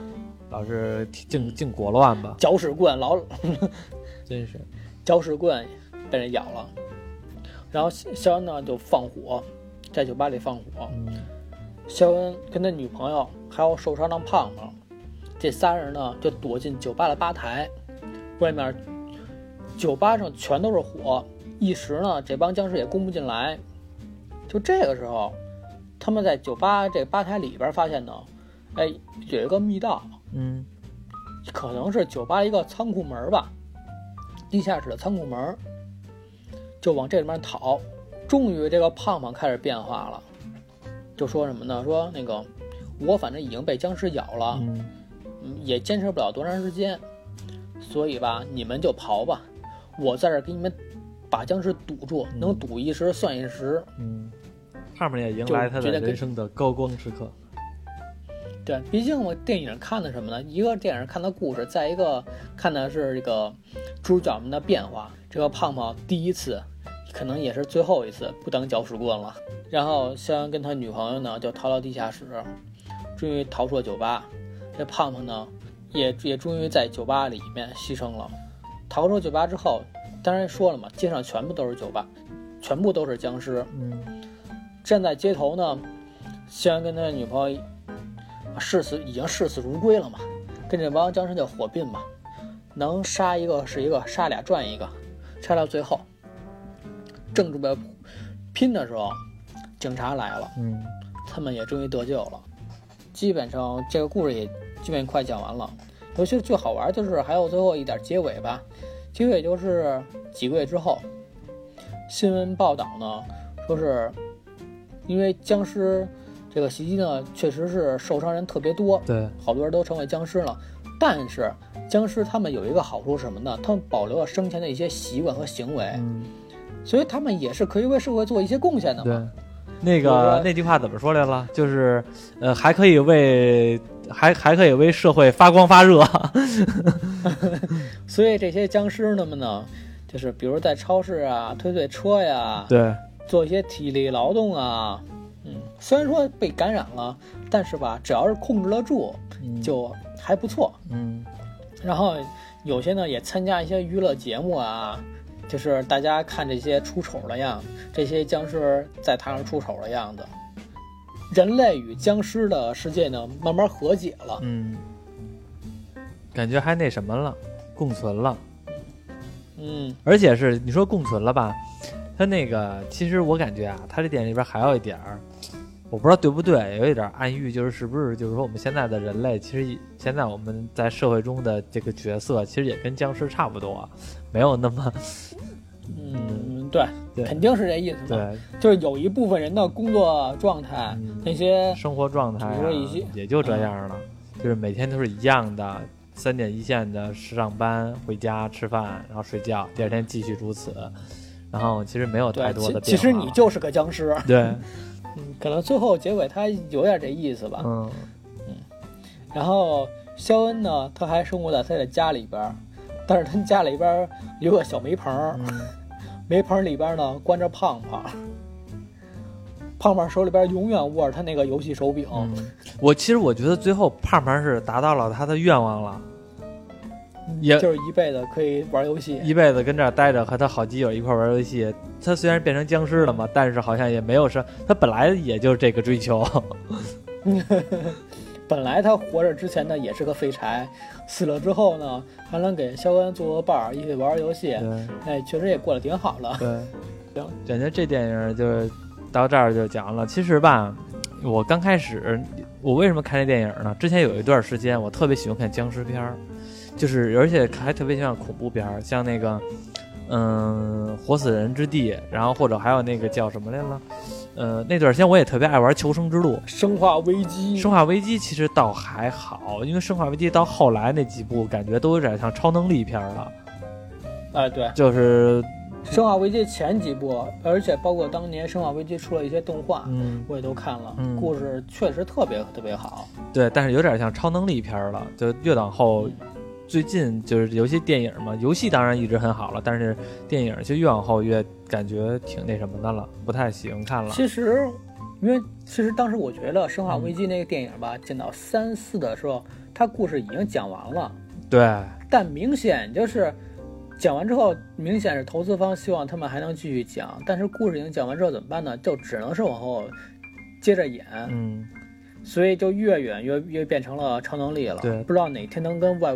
老是净净裹乱吧，搅屎棍老，真是搅屎棍被人咬了。然后肖恩呢就放火，在酒吧里放火。肖恩跟他女朋友还有受伤的胖胖，这仨人呢就躲进酒吧的吧台，外面酒吧上全都是火，一时呢这帮僵尸也攻不进来。就这个时候。他们在酒吧这吧台里边发现呢，哎，有一个密道，嗯，可能是酒吧一个仓库门吧，地下室的仓库门，就往这里面逃。终于，这个胖胖开始变化了，就说什么呢？说那个我反正已经被僵尸咬了，嗯，也坚持不了多长时间，所以吧，你们就刨吧，我在这给你们把僵尸堵住，能堵一时算一时，嗯。上面也迎来他的人生的高光时刻。对，毕竟我电影看的什么呢？一个电影看的故事，再一个看的是这个主角们的变化。这个胖胖第一次，可能也是最后一次不当搅屎棍了。然后肖恩跟他女朋友呢，就逃到地下室，终于逃出了酒吧。这胖胖呢，也也终于在酒吧里面牺牲了。逃出酒吧之后，当然说了嘛，街上全部都是酒吧，全部都是僵尸。嗯。站在街头呢，肖恩跟他女朋友视死已经视死如归了嘛，跟这帮僵尸就火并嘛，能杀一个是一个，杀俩赚一个，杀到最后，正准备拼的时候，警察来了，嗯，他们也终于得救了，基本上这个故事也基本快讲完了，尤其是最好玩就是还有最后一点结尾吧，结尾就是几个月之后，新闻报道呢说是。因为僵尸这个袭击呢，确实是受伤人特别多，对，好多人都成为僵尸了。但是僵尸他们有一个好处是什么呢？他们保留了生前的一些习惯和行为，嗯，所以他们也是可以为社会做一些贡献的嘛。对，那个那句话怎么说来了？就是呃，还可以为还还可以为社会发光发热。(laughs) 所以这些僵尸他们呢，就是比如在超市啊推推车呀，对。做一些体力劳动啊，嗯，虽然说被感染了，但是吧，只要是控制得住，就还不错，嗯。然后有些呢也参加一些娱乐节目啊，就是大家看这些出丑的样子，这些僵尸在台上出丑的样子，人类与僵尸的世界呢慢慢和解了，嗯，感觉还那什么了，共存了，嗯，而且是你说共存了吧？他那个，其实我感觉啊，他这电影里边还有一点儿，我不知道对不对，有一点暗喻，就是是不是就是说我们现在的人类，其实现在我们在社会中的这个角色，其实也跟僵尸差不多，没有那么，嗯，对，对，肯定是这意思。对，就是有一部分人的工作状态，那些生活状态，也就这样了，就是每天都是一样的，三点一线的上班、回家吃饭，然后睡觉，第二天继续如此。然后其实没有太多的。其实你就是个僵尸。对，嗯，可能最后结尾他有点这意思吧。嗯嗯。然后肖恩呢，他还生活在他的家里边，但是他家里边有个小煤棚，煤棚里边呢关着胖胖。胖胖手里边永远握着他那个游戏手柄，嗯，我其实我觉得最后胖胖是达到了他的愿望了，也就是一辈子可以玩游戏。一辈子跟这儿待着，和他好基友一块玩游戏。他虽然变成僵尸了嘛，但是好像也没有什，他本来也就是这个追求。(laughs) 本来他活着之前呢也是个废柴，死了之后呢还能给肖恩做个伴儿，一起玩游戏，对哎，确实也过得挺好的。对，行，感觉这电影就是到这儿就讲了。其实吧，我刚开始我为什么看这电影呢？之前有一段时间我特别喜欢看僵尸片儿，就是而且还特别像恐怖片儿，像那个嗯《活死人之地》，然后或者还有那个叫什么来了？呃，那段时间我也特别爱玩《求生之路》。生化危机，生化危机其实倒还好，因为生化危机到后来那几部感觉都有点像超能力片儿了，哎，对，就是生化危机前几部，而且包括当年生化危机出了一些动画，嗯，我也都看了，嗯故事确实特别特别好。对，但是有点像超能力片儿了，就越往后，最近就是游戏电影嘛，游戏当然一直很好了，但是电影就越往后越感觉挺那什么的了，不太喜欢看了。其实，因为其实当时我觉得《生化危机》那个电影吧，剪到三四的时候，它故事已经讲完了，对，但明显就是讲完之后，明显是投资方希望他们还能继续讲，但是故事已经讲完之后怎么办呢？就只能是往后接着演，嗯，所以就越远越越变成了超能力了。对不知道哪天能跟外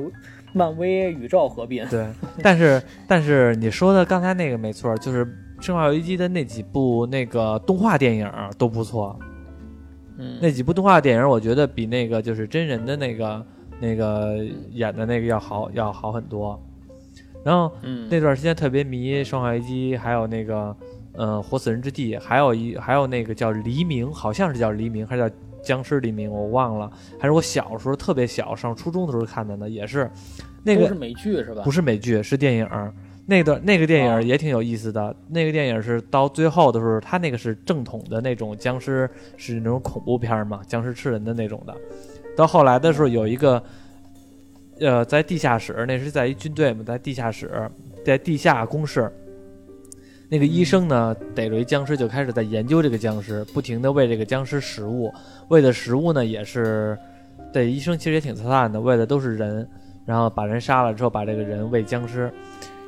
漫威宇宙合并。对，但是但是你说的刚才那个没错，就是《生化危机》的那几部那个动画电影都不错，嗯，那几部动画电影我觉得比那个就是真人的那个那个演的那个要好要好很多。然后嗯那段时间特别迷《生化危机》，还有那个嗯《活死人之地》，还有一还有那个叫《黎明》，好像是叫《黎明》还是叫《僵尸黎明》，我忘了。还是我小时候特别小，上初中的时候看的呢，也是那个都是美剧是吧？不是美剧，是电影儿。那个那个电影也挺有意思的。那个电影是到最后的时候，他那个是正统的那种僵尸，是那种恐怖片嘛，僵尸吃人的那种的。到后来的时候，有一个，呃，在地下室，那是在一军队嘛，在地下室，在地下工事。那个医生呢，逮着一僵尸，就开始在研究这个僵尸，不停的喂这个僵尸食物。喂的食物呢，也是，对医生其实也挺惨的，喂的都是人。然后把人杀了之后，把这个人喂僵尸，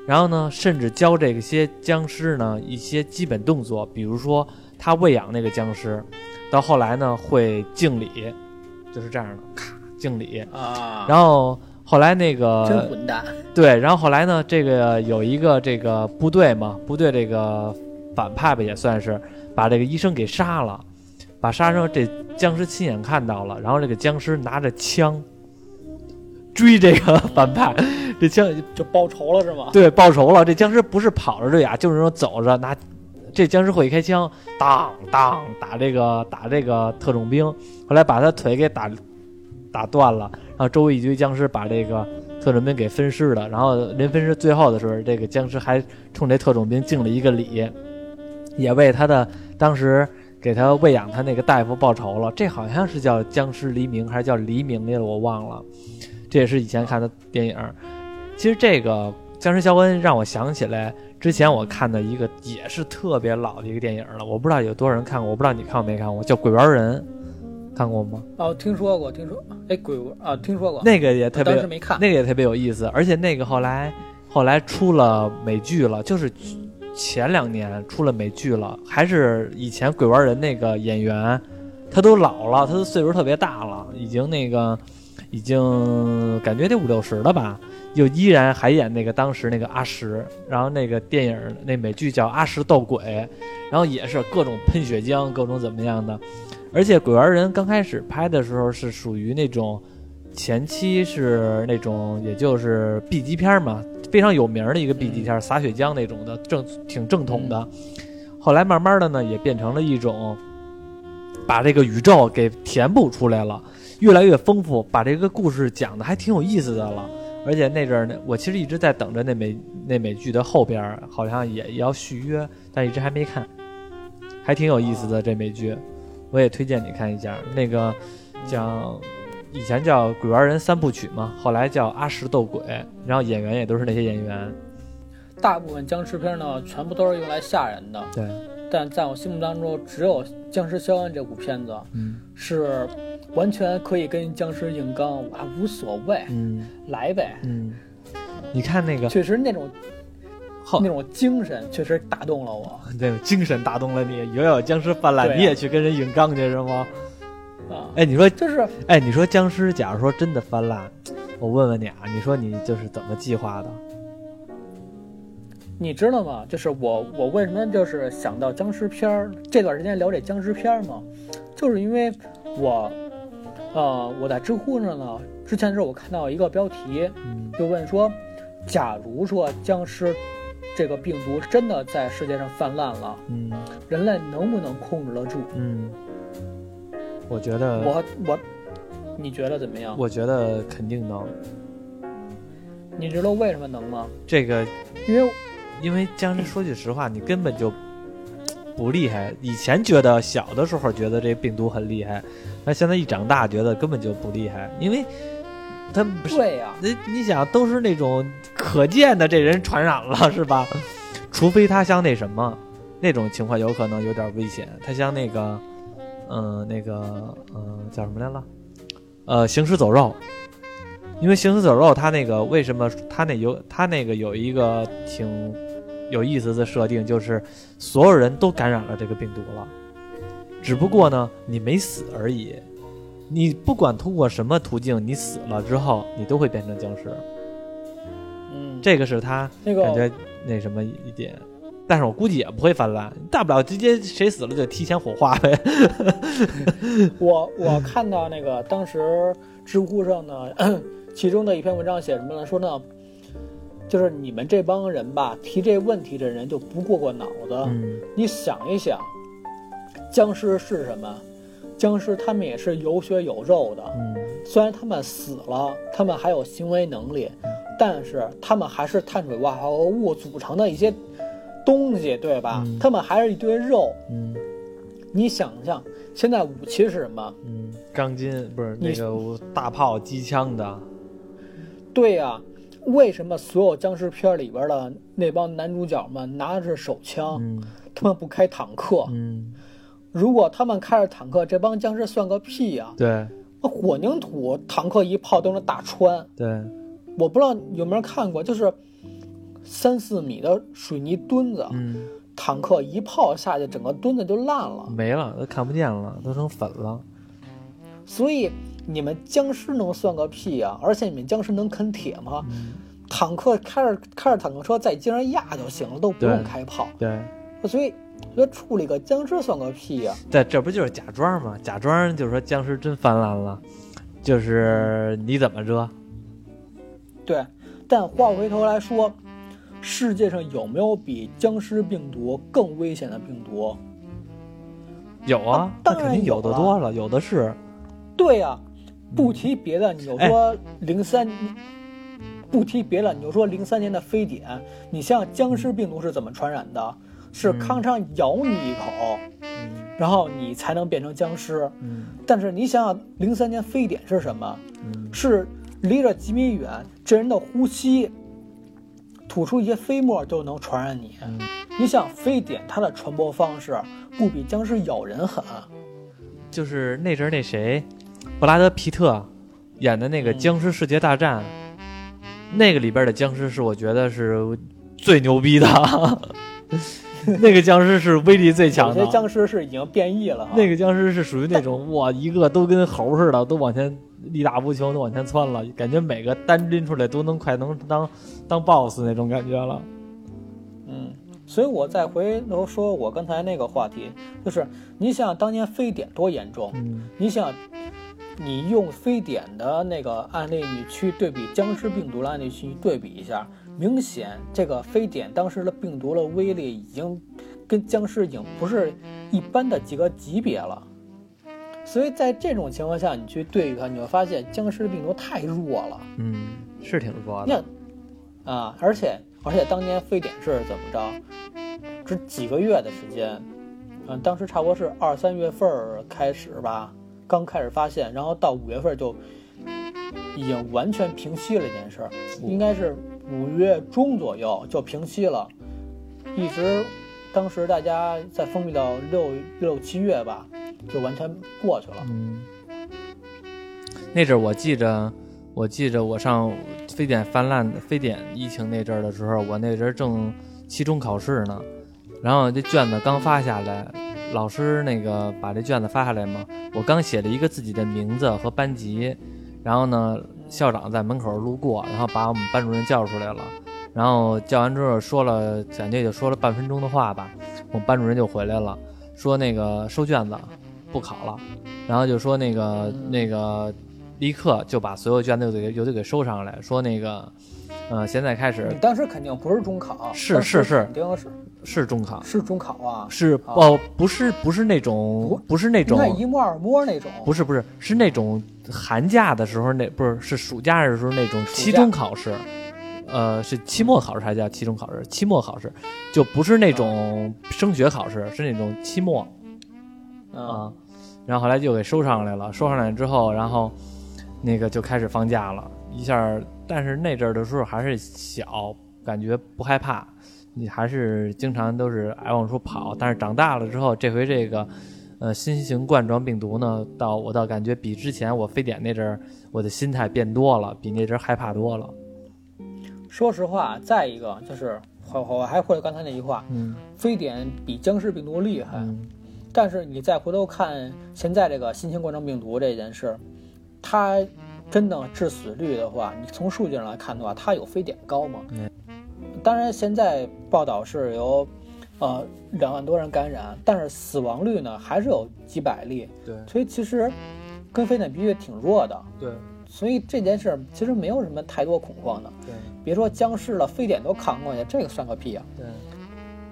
然后呢，甚至教这些僵尸呢一些基本动作，比如说他喂养那个僵尸，到后来呢会敬礼，就是这样的，咔敬礼。啊，然后后来那个真个混蛋。对，然后后来呢，这个有一个这个部队嘛，部队这个反派吧也算是把这个医生给杀了，把杀生这僵尸亲眼看到了，然后这个僵尸拿着枪追这个反派，这枪就报仇了是吗？对，报仇了。这僵尸不是跑着追啊，就是说走着拿。这僵尸会开枪，当当打这个打这个特种兵，后来把他腿给打打断了，然后周围一堆僵尸把这个特种兵给分尸了。然后临分尸最后的时候，这个僵尸还冲这特种兵敬了一个礼，也为他的当时给他喂养他那个大夫报仇了。这好像是叫《僵尸黎明》还是叫《黎明》来了，我忘了。这也是以前看的电影。其实这个《僵尸肖恩》让我想起来之前我看的一个也是特别老的一个电影了，我不知道有多少人看过，我不知道你看过没看过，叫《鬼玩人》，看过吗？哦，听说过，听说，哎，鬼屋啊，听说过，那个也特别当时没看。那个也特别有意思，而且那个后来后来出了美剧了，就是前两年出了美剧了，还是以前鬼玩人那个演员，他都老了，他的岁数特别大了，已经那个已经感觉得五六十了吧，又依然还演那个当时那个阿石，然后那个电影那美剧叫《阿石斗鬼》，然后也是各种喷血浆，各种怎么样的，而且鬼玩人刚开始拍的时候是属于那种。前期是那种，也就是 B 级片嘛，非常有名的一个 B 级片，洒血浆那种的，正挺正统的。后来慢慢的呢，也变成了一种，把这个宇宙给填补出来了，越来越丰富，把这个故事讲的还挺有意思的了。而且那阵儿呢，我其实一直在等着那美那美剧的后边，好像也也要续约，但一直还没看，还挺有意思的这美剧，我也推荐你看一下。那个叫。以前叫《鬼玩人三部曲》嘛，后来叫《阿石斗鬼》，然后演员也都是那些演员。大部分僵尸片呢，全部都是用来吓人的。对，但在我心目当中，只有《僵尸肖恩》这部片子嗯是完全可以跟僵尸硬刚，啊无所谓，嗯来呗。嗯，你看那个确实那种后那种精神确实打动了我那种精神打动了你，以后有僵尸泛滥，啊你也去跟人硬刚去是吗？啊。哎，你说，就是哎，你说僵尸，假如说真的泛滥，我问问你啊，你说你就是怎么计划的？你知道吗？就是我我为什么就是想到僵尸片儿，这段时间聊这僵尸片儿嘛，就是因为我，呃，我在知乎上呢，之前的时候我看到一个标题，嗯就问说，假如说僵尸这个病毒真的在世界上泛滥了，嗯人类能不能控制得住？嗯，我觉得，我我，你觉得怎么样？我觉得肯定能。你知道为什么能吗？这个，因为因为僵尸说句实话，你根本就不厉害。以前觉得小的时候觉得这病毒很厉害，那现在一长大觉得根本就不厉害，因为他对呀、那你想都是那种可见的，这人传染了是吧？除非他像那什么那种情况，有可能有点危险。他像那个，嗯、那个，嗯、叫什么来了？呃，行尸走肉。因为行尸走肉，它那个为什么它那有它那个有一个挺有意思的设定，就是所有人都感染了这个病毒了，只不过呢你没死而已。你不管通过什么途径，你死了之后，你都会变成僵尸。嗯，这个是他那个感觉那什么一点，但是我估计也不会泛滥，大不了直接谁死了就提前火化呗。(laughs) 我我看到那个当时知乎上呢，(clears throat) 其中的一篇文章写什么呢？说呢，就是你们这帮人吧，提这问题的人就不过过脑子。嗯你想一想，僵尸是什么？僵尸他们也是有血有肉的，嗯虽然他们死了，他们还有行为能力，但是他们还是碳水化合物组成的一些东西，对吧？嗯他们还是一堆肉。嗯你想想，现在武器是什么？嗯，钢筋不是那个大炮、机枪的，对呀、为什么所有僵尸片里边的那帮男主角们拿的是手枪，嗯他们不开坦克？嗯，如果他们开着坦克，这帮僵尸算个屁呀、对那混凝土坦克一炮都能打穿。对，我不知道有没有看过，就是三四米的水泥墩子，嗯，坦克一炮下去，整个墩子就烂了。没了，都看不见了，都成粉了。所以你们僵尸能算个屁呀、而且你们僵尸能啃铁吗？嗯坦克开着开着坦克车在街上压就行了，都不用开炮。对，所以我觉得处理个僵尸算个屁呀、对这不就是假装吗？假装就是说僵尸真泛滥了，就是你怎么着？对，但话回头来说，世界上有没有比僵尸病毒更危险的病毒？有啊啊，当那肯定有的多了，有的是。对呀、不提别的，你就哎说零三、不提别的，你就说零三年的非典，你像僵尸病毒是怎么传染的？是嗯康昌咬你一口，嗯然后你才能变成僵尸。嗯但是你想想，零三年非典是什么？嗯是离着几米远，这人的呼吸吐出一些飞沫都能传染你。嗯，你想，非典它的传播方式不比僵尸咬人狠？就是那阵儿那谁，布拉德皮特演的那个《嗯僵尸世界大战》，那个里边的僵尸是我觉得是最牛逼的，(laughs) 那个僵尸是威力最强的些。僵尸是已经变异了。那个僵尸是属于那种哇，一个都跟猴似的，都往前力大无穷，都往前窜了，感觉每个单拎出来都能快能当当 boss 那种感觉了。嗯，所以我再回头说我刚才那个话题，就是你想当年非典多严重？嗯你想，你用非典的那个案例，你去对比僵尸病毒的案例去对比一下，明显这个非典当时的病毒的威力已经跟僵尸已经不是一般的几个级别了。所以在这种情况下，你去对比它，你会发现僵尸病毒太弱了。嗯，是挺弱的那。啊，而且而且当年非典是怎么着？只几个月的时间，嗯，当时差不多是二三月份儿开始吧，刚开始发现，然后到五月份就已经完全平息了这件事儿，应该是五月中左右就平息了，一直当时大家在封闭到六六七月吧，就完全过去了。嗯，那阵儿我记着，我记着我上非典泛滥、非典疫情那阵儿的时候，我那阵儿正期中考试呢，然后这卷子刚发下来，老师那个把这卷子发下来嘛，我刚写了一个自己的名字和班级，然后呢，校长在门口路过，然后把我们班主任叫出来了，然后叫完之后说了，感觉也就说了半分钟的话吧，我们班主任就回来了，说那个收卷子不考了，然后就说那个那个立刻就把所有卷子又得又得给收上来，说那个，呃，现在开始你当时肯定不是中考，是是是。肯定是。是中考，是中考啊，是啊。哦，不是不是那种不是那种该一摸二摸那种。不是不是是那种寒假的时候那不是是暑假的时候那种期中考试，呃是期末考试还叫期中考试？期末考试就不是那种升学考试，是那种期末嗯，啊。然后后来就给收上来了，收上来之后，然后那个就开始放假了，一下。但是那阵儿的时候还是小，感觉不害怕，你还是经常都是爱往出跑。但是长大了之后，这回这个呃新型冠状病毒呢，到我倒感觉比之前我非典那阵儿，我的心态变多了，比那阵儿害怕多了。说实话，再一个就是我我还回来刚才那句话，嗯非典比僵尸病毒厉害。嗯但是你再回头看现在这个新型冠状病毒这件事，它真的致死率的话，你从数据上来看的话，它有非典高吗？嗯当然，现在报道是有，呃，两万多人感染，但是死亡率呢还是有几百例，对所以其实跟非典比也挺弱的。对所以这件事其实没有什么太多恐慌的。对别说僵尸了，非典都扛过去，这个算个屁啊！对。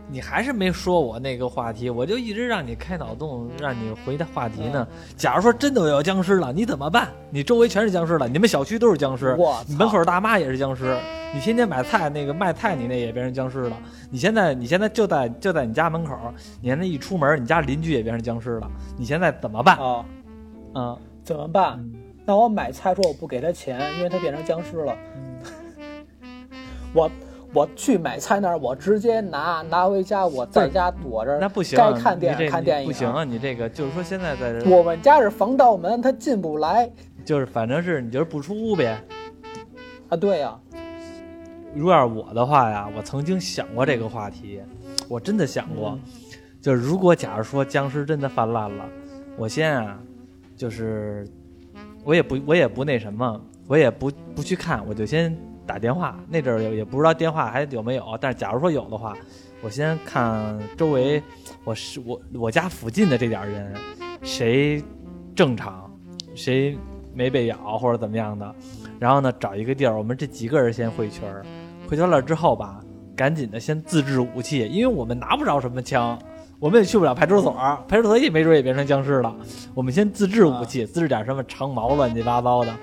你还是没说我那个话题，我就一直让你开脑洞，让你回答话题呢。假如说真的有僵尸了，你怎么办？你周围全是僵尸了，你们小区都是僵尸，我你门操！口大妈也是僵尸，你天天买菜那个卖菜你那也变成僵尸了。你现在你现在就在就在你家门口，你现在一出门，你家邻居也变成僵尸了。你现在怎么办？啊，嗯，怎么办？嗯那我买菜说我不给他钱，因为他变成僵尸了。嗯 (laughs) 我我去买菜那儿，我直接拿拿回家，我在家躲着。那不行，该看电影看电影不行啊！你这个就是说现在在这，我们家是防盗门，他进不来就是反正是你就是不出屋呗。啊。对呀、如果要是我的话呀，我曾经想过这个话题，我真的想过，嗯就是如果假如说僵尸真的泛滥了，我先啊，就是我也不我也不那什么，我也不不去看，我就先打电话。那阵儿也也不知道电话还有没有，但是假如说有的话，我先看周围我是我我家附近的这点儿人，谁正常，谁没被咬或者怎么样的，然后呢找一个地儿，我们这几个人先汇群儿，汇群了之后吧，赶紧的先自制武器，因为我们拿不着什么枪。(laughs) 我们也去不了派出所，派出所也没准也变成僵尸了。我们先自制武器，自制点什么长矛乱七八糟的，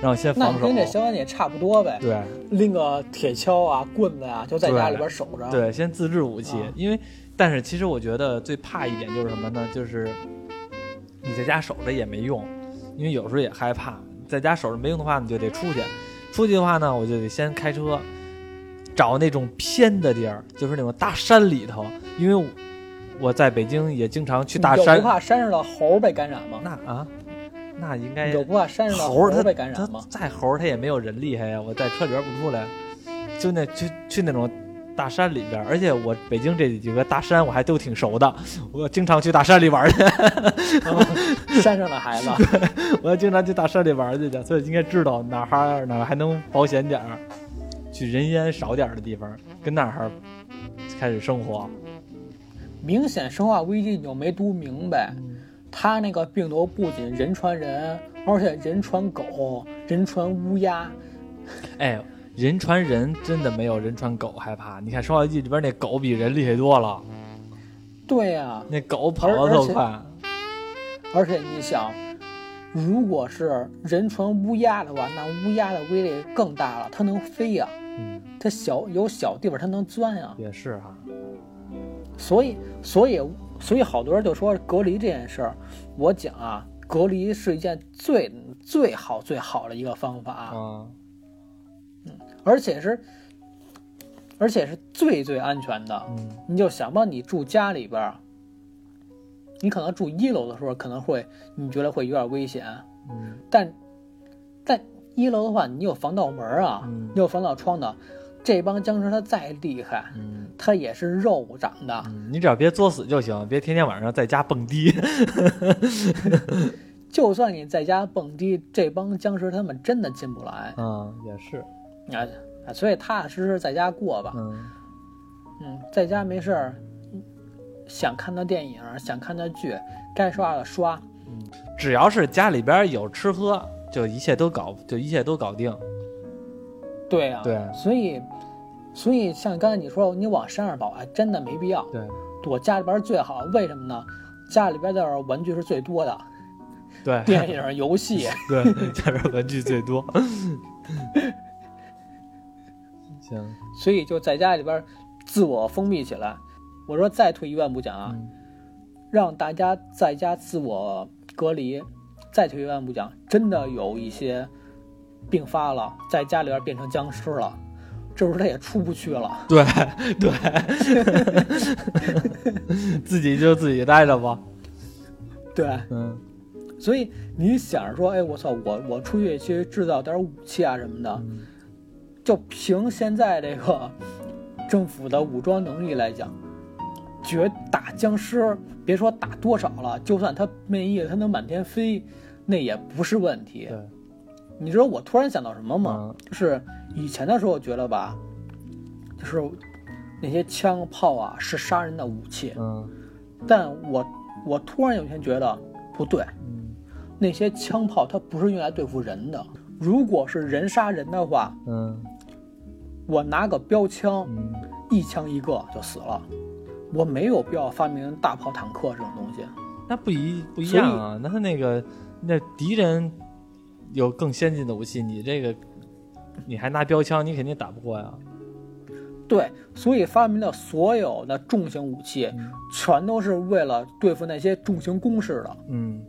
然后先防守那跟。这消防也差不多呗，对拎个铁锹啊、棍子啊、就在家里边守着。，对，先自制武器啊，因为但是其实我觉得最怕一点就是什么呢？就是你在家守着也没用，因为有时候也害怕。在家守着没用的话，你就得出去。出去的话呢，我就得先开车，找那种偏的地儿，就是那种大山里头，因为我我在北京也经常去大山不。怕山上的猴被感染吗？那啊，那应该你就不怕山上的猴儿他被感他染吗？再猴儿他也没有人厉害呀，我在车里边不出来，就那去去那种大山里边，而且我北京这几个大山我还都挺熟的，我经常去大山里玩儿去，山上的孩子，(laughs) 我经常去大山里玩儿去的，所以应该知道哪儿还哪儿还能保险点儿，去人烟少点儿的地方，跟那儿开始生活。明显生化危机你就没读明白。它那个病毒不仅人传人，而且人传狗、人传乌鸦。哎，人传人真的没有人传狗害怕，你看《生化危机》里边那狗比人厉害多了，对呀、那狗跑得特快。而且你想，如果是人传乌鸦的话，那乌鸦的威力更大了，它能飞呀、嗯，它小有小地方它能钻呀、也是哈。所以，所以，所以好多人就说隔离这件事儿，我讲啊，隔离是一件最最好最好的一个方法，啊，而且是而且是最最安全的。嗯你就想吧，你住家里边儿，你可能住一楼的时候可能会你觉得会有点危险，嗯但在一楼的话，你有防盗门啊，嗯你有防盗窗的，这帮僵尸它再厉害，嗯它也是肉长的。嗯，你只要别作死就行，别天天晚上在家蹦迪。(laughs) 就算你在家蹦迪，这帮僵尸他们真的进不来嗯，也是。啊啊！所以踏踏实实在家过吧。嗯嗯，在家没事儿，想看的电影，想看的剧，该刷的刷。嗯只要是家里边有吃喝，就一切都搞，就一切都搞定。对啊、对所以，所以像刚才你说，你往山上跑，还真的没必要，对躲家里边最好。为什么呢？家里边的玩具是最多的，对电影、游戏。(laughs) 对，家边玩具最多。(laughs) 行，所以就在家里边自我封闭起来。我说再退一万步讲啊，嗯让大家在家自我隔离。再退一万步讲，真的有一些病发了，在家里边变成僵尸了，这时候他也出不去了。对 (laughs) 对，(laughs) 自己就自己待着吧。对，嗯所以你想着说，哎，我操，我我出去去制造点武器啊什么的，嗯就凭现在这个 (laughs) 政府的武装能力来讲，绝打僵尸，别说打多少了，就算他变异，他能满天飞，那也不是问题。对，你知道我突然想到什么吗？嗯就是以前的时候觉得吧，就是那些枪炮啊是杀人的武器，嗯但我我突然有一天觉得不对，嗯那些枪炮它不是用来对付人的。如果是人杀人的话，嗯我拿个标枪，嗯，一枪一个就死了。我没有必要发明大炮、坦克这种东西。那不一不一样啊。那他那个那敌人有更先进的武器，你这个你还拿标枪，你肯定打不过呀。对，所以发明的所有的重型武器，嗯全都是为了对付那些重型攻势的。嗯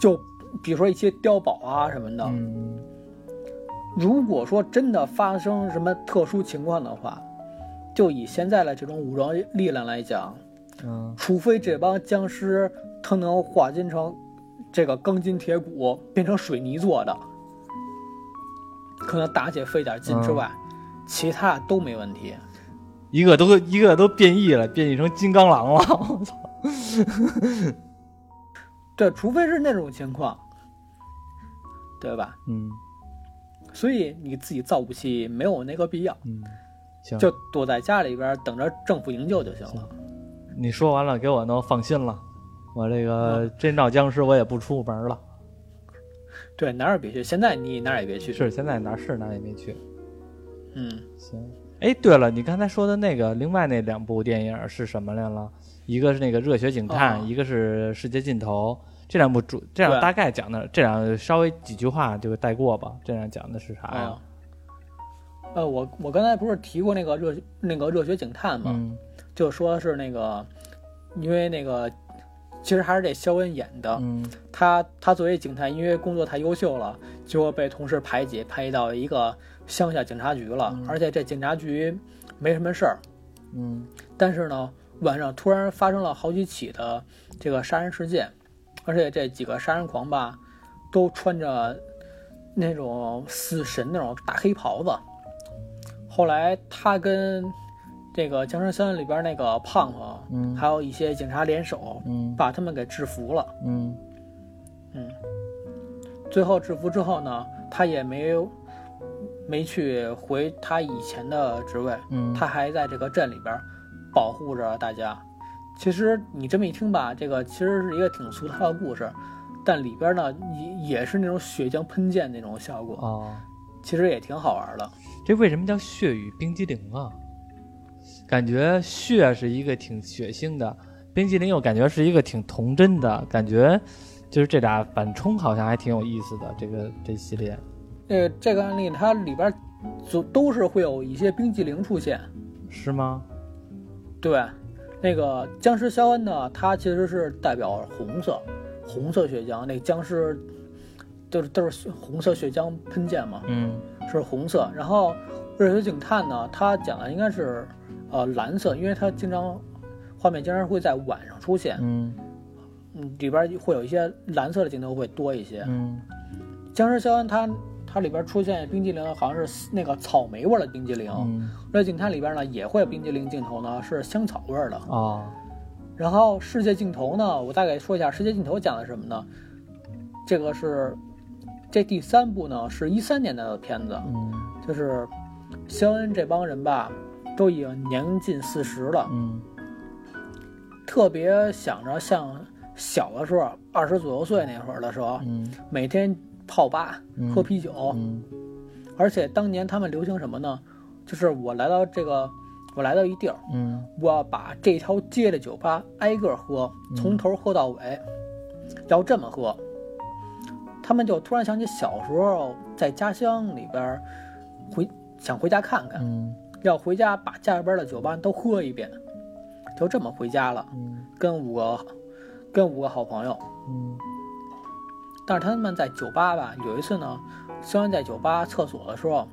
就比如说一些碉堡啊什么的。嗯如果说真的发生什么特殊情况的话，就以现在的这种武装力量来讲，嗯除非这帮僵尸他能化金成这个钢筋铁骨，变成水泥做的，可能打起费点劲之外，其他都没问题。一个都一个都变异了，变异成金刚狼了。(laughs) 我操！对，除非是那种情况，对吧？嗯所以你自己造武器没有那个必要，嗯，行，就躲在家里边等着政府营救就行了。你说完了，给我弄放心了。我这个真闹僵尸，我也不出门了。对，哪儿也别去，现在你哪儿也别去。是，现在哪儿是哪儿也别去。嗯，行。哎，对了，你刚才说的那个另外那两部电影是什么来了？一个是那个《热血警探》哦一个是《世界尽头》。这两部主，这两对大概讲的，这两稍微几句话就带过吧。这样讲的是啥呀啊？，呃，我我刚才不是提过那个热那个热血警探吗？嗯就说是那个，因为那个其实还是这肖恩演的，嗯。他他作为警探，因为工作太优秀了，结果被同事排挤，排挤到一个乡下警察局了，嗯。而且这警察局没什么事儿，嗯。但是呢，晚上突然发生了好几起的这个杀人事件，而且这几个杀人狂吧，都穿着那种死神那种大黑袍子。后来他跟这个僵尸森林里边那个胖胖，嗯还有一些警察联手，嗯把他们给制服了。嗯嗯最后制服之后呢，他也没有没去回他以前的职位，嗯，他还在这个镇里边保护着大家。其实你这么一听吧，这个其实是一个挺俗套的故事，但里边呢也也是那种血浆喷溅那种效果，哦，其实也挺好玩的。这为什么叫血雨冰激凌啊？感觉血是一个挺血腥的，冰激凌又感觉是一个挺童真的感觉，就是这俩反冲好像还挺有意思的。这个这系列，呃这个案例它里边就都是会有一些冰激凌出现，是吗？对，那个僵尸肖恩呢，它其实是代表红色，红色血浆，那个僵尸就是都是红色血浆喷溅嘛，嗯是红色。然后热血警探呢，它讲的应该是呃蓝色，因为它经常画面经常会在晚上出现，嗯嗯，里边会有一些蓝色的镜头会多一些。嗯僵尸肖恩它它里边出现冰激凌，好像是那个草莓味儿的冰激凌。嗯热血警探里边呢也会有冰激凌镜头呢，是香草味儿的。啊然后世界尽头呢，我大概说一下世界尽头讲的什么呢？这个是这第三部呢，是一三年的片子，嗯就是肖恩这帮人吧，都已经年近四十了，嗯。特别想着像小的时候二十左右岁那会儿的时候，嗯。每天泡吧嗯。喝啤酒，嗯。而且当年他们流行什么呢？就是我来到这个，我来到一地儿，嗯。我要把这条街的酒吧挨个喝，从头喝到尾，要这么喝。他们就突然想起小时候在家乡里边儿回想回家看看，嗯要回家把家里边的酒吧都喝一遍，就这么回家了，嗯跟五个跟五个好朋友。嗯但是他们在酒吧吧，有一次呢，肖恩在酒吧厕所的时候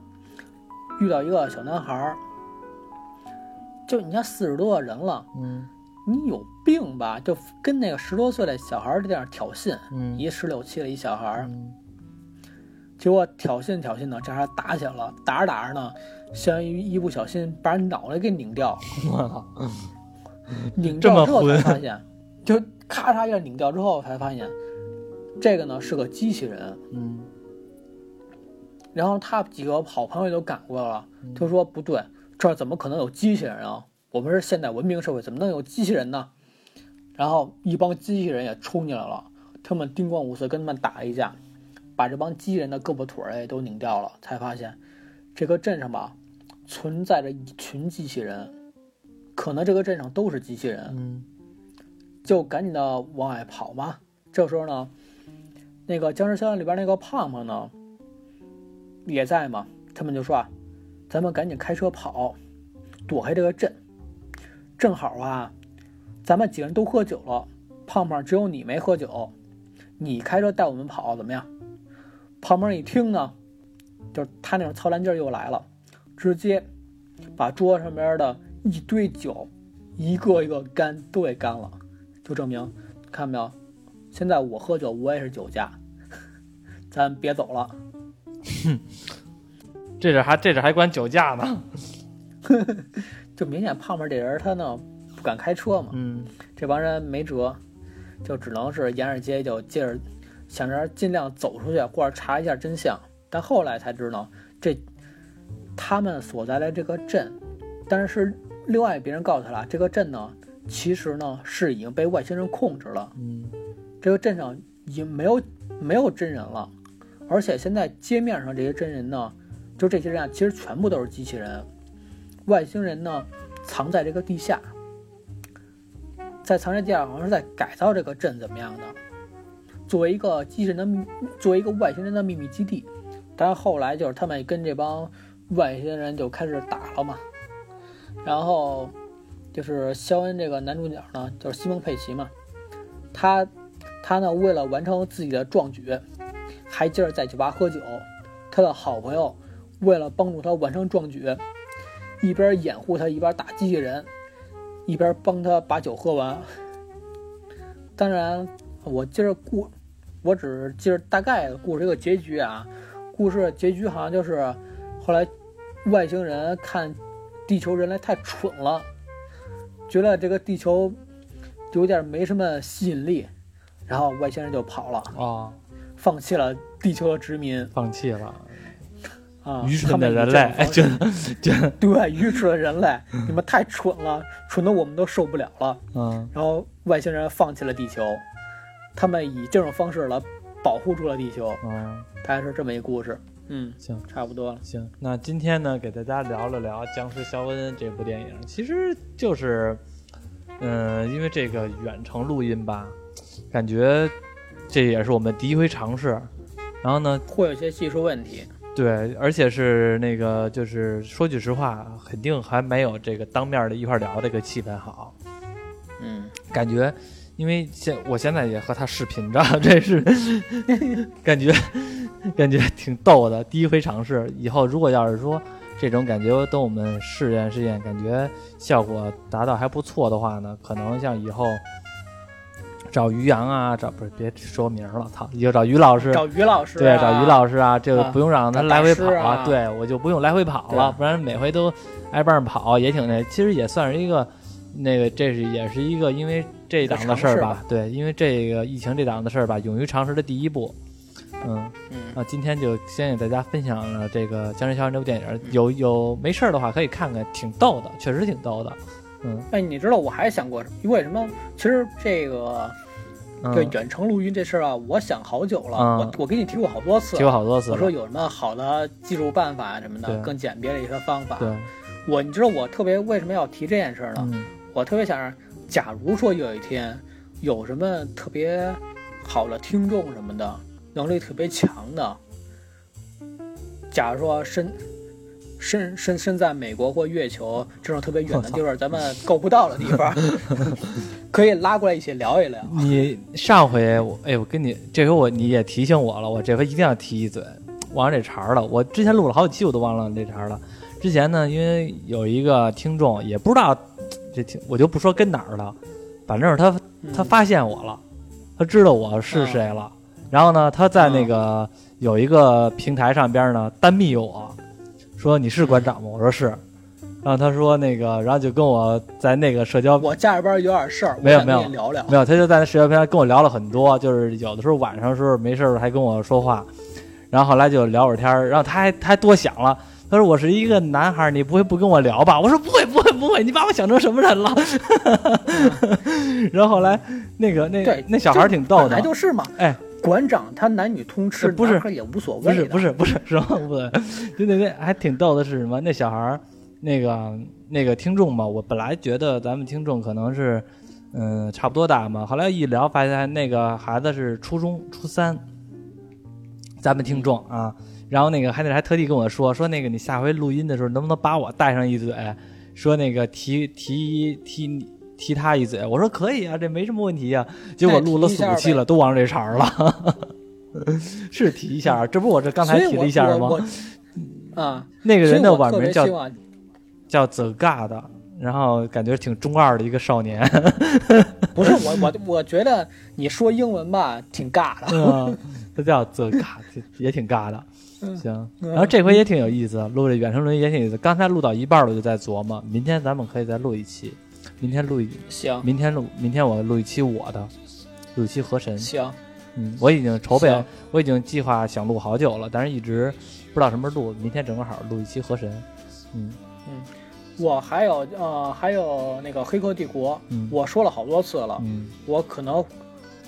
遇到一个小男孩儿，就你看四十多个人了。嗯你有病吧？就跟那个十多岁的小孩儿在那儿挑衅，嗯一十六七的一小孩儿，嗯结果挑衅挑衅呢，这还打起来了，打着打着呢，肖恩一一不小心把人脑袋给拧掉，(laughs) 我操拧掉之后才发现，就咔嚓一下拧掉之后才发现，这个呢是个机器人。嗯然后他几个好朋友都赶过来了，嗯就说不对，这儿怎么可能有机器人啊？我们是现代文明社会，怎么能有机器人呢？然后一帮机器人也冲进来了，他们叮咣五四跟他们打了一架，把这帮机器人的胳膊腿儿也都拧掉了，才发现这个镇上吧存在着一群机器人，可能这个镇上都是机器人，嗯就赶紧的往外跑嘛。这时候呢，那个僵尸校园里边那个胖胖呢也在嘛，他们就说啊，咱们赶紧开车跑，躲开这个镇。正好啊，咱们几个人都喝酒了，胖胖只有你没喝酒，你开车带我们跑怎么样？胖胖一听呢，就是他那种操蛋劲儿又来了，直接把桌上边的一堆酒一个一个干都给干了。就证明，看到没有？现在我喝酒，我也是酒驾，(laughs) 咱别走了。哼这阵还这阵还管酒驾呢。(laughs) 就明显胖胖这人他呢不敢开车嘛，嗯这帮人没辙，就只能是沿着街就接着想着尽量走出去，或者查一下真相。但后来才知道，这他们所在的这个镇，但是另外别人告诉他了，这个镇呢其实呢是已经被外星人控制了。嗯这个镇上已经没有没有真人了，而且现在街面上这些真人呢，就这些人啊，其实全部都是机器人。外星人呢，藏在这个地下，在藏在地下，好像是在改造这个镇怎么样的，作为一个机器人的，作为一个外星人的秘密基地。但是后来就是他们跟这帮外星人就开始打了嘛，然后就是肖恩这个男主角呢，就是西蒙佩奇嘛，他他呢为了完成自己的壮举，还接着在酒吧喝酒。他的好朋友为了帮助他完成壮举，一边掩护他，一边打机器人，一边帮他把酒喝完。当然，我接着故，我只记着大概的故事一个结局啊。故事的结局好像就是后来外星人看地球人类太蠢了，觉得这个地球有点没什么吸引力，然后外星人就跑了，啊，放弃了地球的殖民。放弃了，啊。愚蠢的人类，哎，式这这，对愚蠢的人类，你们太蠢了，蠢的我们都受不了了。嗯。然后外星人放弃了地球，他们以这种方式来保护住了地球，嗯，大概是这么一故事。嗯，行。差不多了。行，那今天呢，给大家聊了聊《僵尸肖恩》这部电影，其实就是，嗯、因为这个远程录音吧，感觉这也是我们第一回尝试。然后呢，会有一些技术问题。对，而且是那个，就是说句实话，肯定还没有这个当面的一块聊这个气氛好。嗯，感觉，因为现我现在也和他视频着，(laughs) 这是 (laughs) 感觉 (laughs) 感觉挺逗的。第一回尝试，以后如果要是说这种感觉等我们试验试验，感觉效果达到还不错的话呢，可能像以后找于洋啊，找不是别说名了，操，以后找于老师，找于老师、啊，对，找于老师啊，这个啊不用让他来回跑啊对我就不用来回跑了，不然每回都挨棒跑也挺那，其实也算是一个那个，这是也是一个因为这档的事儿吧吧，对，因为这个疫情这档的事儿吧，勇于尝试的第一步，嗯。嗯，啊，今天就先给大家分享了这个《僵尸校园》这部电影，有有没事儿的话可以看看，挺逗的，确实挺逗的。嗯，哎，你知道我还想过为什么？其实这个嗯对远程录音这事儿啊，我想好久了，嗯我我给你提过好多次提。过好多次。我说有什么好的技术办法什么的，更简便的一些方法。对，我你知道我特别为什么要提这件事儿呢？嗯我特别想让，假如说有一天有什么特别好的听众什么的，能力特别强的，假如说身身身身在美国或月球这种特别远的地方，咱们够不到的地方，(laughs) 可以拉过来一起聊一聊。你上回我哎，我跟你这回我你也提醒我了，我这回一定要提一嘴，忘了这茬儿了。我之前录了好几期，我都忘了这茬儿了。之前呢，因为有一个听众也不知道这听，我就不说跟哪儿了，反正是他嗯他发现我了，他知道我是谁了。然后呢，他在那个有一个平台上边呢单密我，说你是馆长吗？我说是。然后他说那个，然后就跟我在那个社交我家里边有点事儿，没有没有聊聊。没有，他就在那社交平台跟我聊了很多，就是有的时候晚上的时候没事儿还跟我说话，然后后来就聊会儿天儿，然后他还他还多想了，他说我是一个男孩儿，你不会不跟我聊吧？我说不会不会不会，你把我想成什么人了？(laughs) 然后后来那个那对那小孩儿挺逗的本来，就是嘛。哎，馆长他男女通吃，不是也无所不谓不。是不是不是什么不对，就那那还挺逗的是什么？那小孩儿那个那个听众嘛，我本来觉得咱们听众可能是嗯差不多大嘛，后来一聊发现那个孩子是初中初三，咱们听众啊，然后那个还那还特地跟我说说那个你下回录音的时候能不能把我带上一嘴，说那个提提提。提他一嘴，我说可以啊，这没什么问题啊。结果录了四五期了，都忘了这茬儿了。(laughs) 是提一下，这不我这刚才提了一下吗？啊，那个人的网名叫叫 The God，然后感觉挺中二的一个少年，(laughs) 不是我我我觉得你说英文吧挺尬的。嗯，他叫 The God，也挺尬的。嗯行，嗯然后这回也挺有意思，录这远程录音也挺有意思。刚才录到一半了，我就在琢磨，明天咱们可以再录一期，明天录一，行。明天录，明天我录一期我的，录一期河神。行，嗯，我已经筹备行，我已经计划想录好久了，但是一直不知道什么时候录。明天正好录一期河神。嗯。我还有呃还有那个《黑客帝国》，嗯。我说了好多次了，嗯。我可能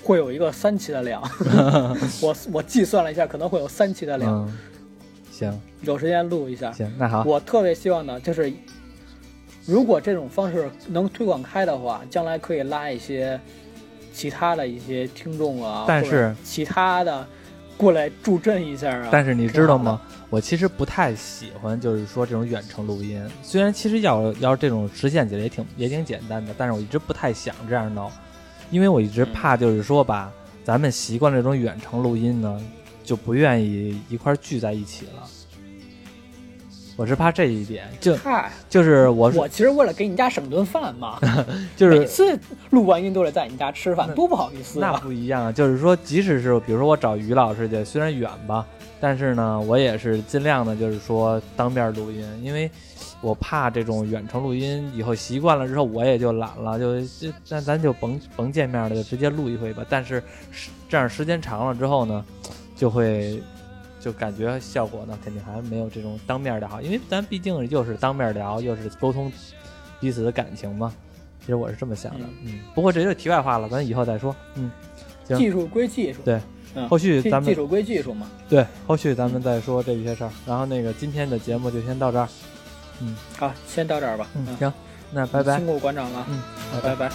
会有一个三期的量，(laughs) 我我计算了一下，可能会有三期的量，嗯，行。有时间录一下。行，那好，我特别希望呢，就是如果这种方式能推广开的话，将来可以拉一些其他的一些听众啊，但是或者其他的过来助阵一下啊。但是你知道吗？我其实不太喜欢，就是说这种远程录音。虽然其实要要这种实现起来也挺也挺简单的，但是我一直不太想这样弄，因为我一直嗯怕就是说吧，咱们习惯这种远程录音呢，就不愿意一块儿聚在一起了。我是怕这一点，就嗨，就是我我其实为了给你家省顿饭嘛，(laughs) 就是每次录完音都得在你家吃饭，多不好意思那啊！不一样啊，就是说，即使是比如说我找于老师去，虽然远吧，但是呢，我也是尽量的，就是说当面录音，因为我怕这种远程录音以后习惯了之后，我也就懒了，就就那咱就甭甭见面了，就直接录一回吧。但是时这样时间长了之后呢，就会就感觉效果呢，肯定还没有这种当面的好，因为咱毕竟又是当面聊，又是沟通彼此的感情嘛。其实我是这么想的，嗯，不过这就题外话了，咱以后再说，嗯。行技术归技术，对嗯，后续咱们技技术归技术嘛。对，后续咱们再说这些事儿。然后那个今天的节目就先到这儿。嗯好，先到这儿吧。嗯，行，那拜拜辛。苦馆长了，嗯，好，拜拜。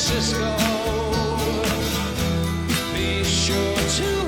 Francisco. Be sure to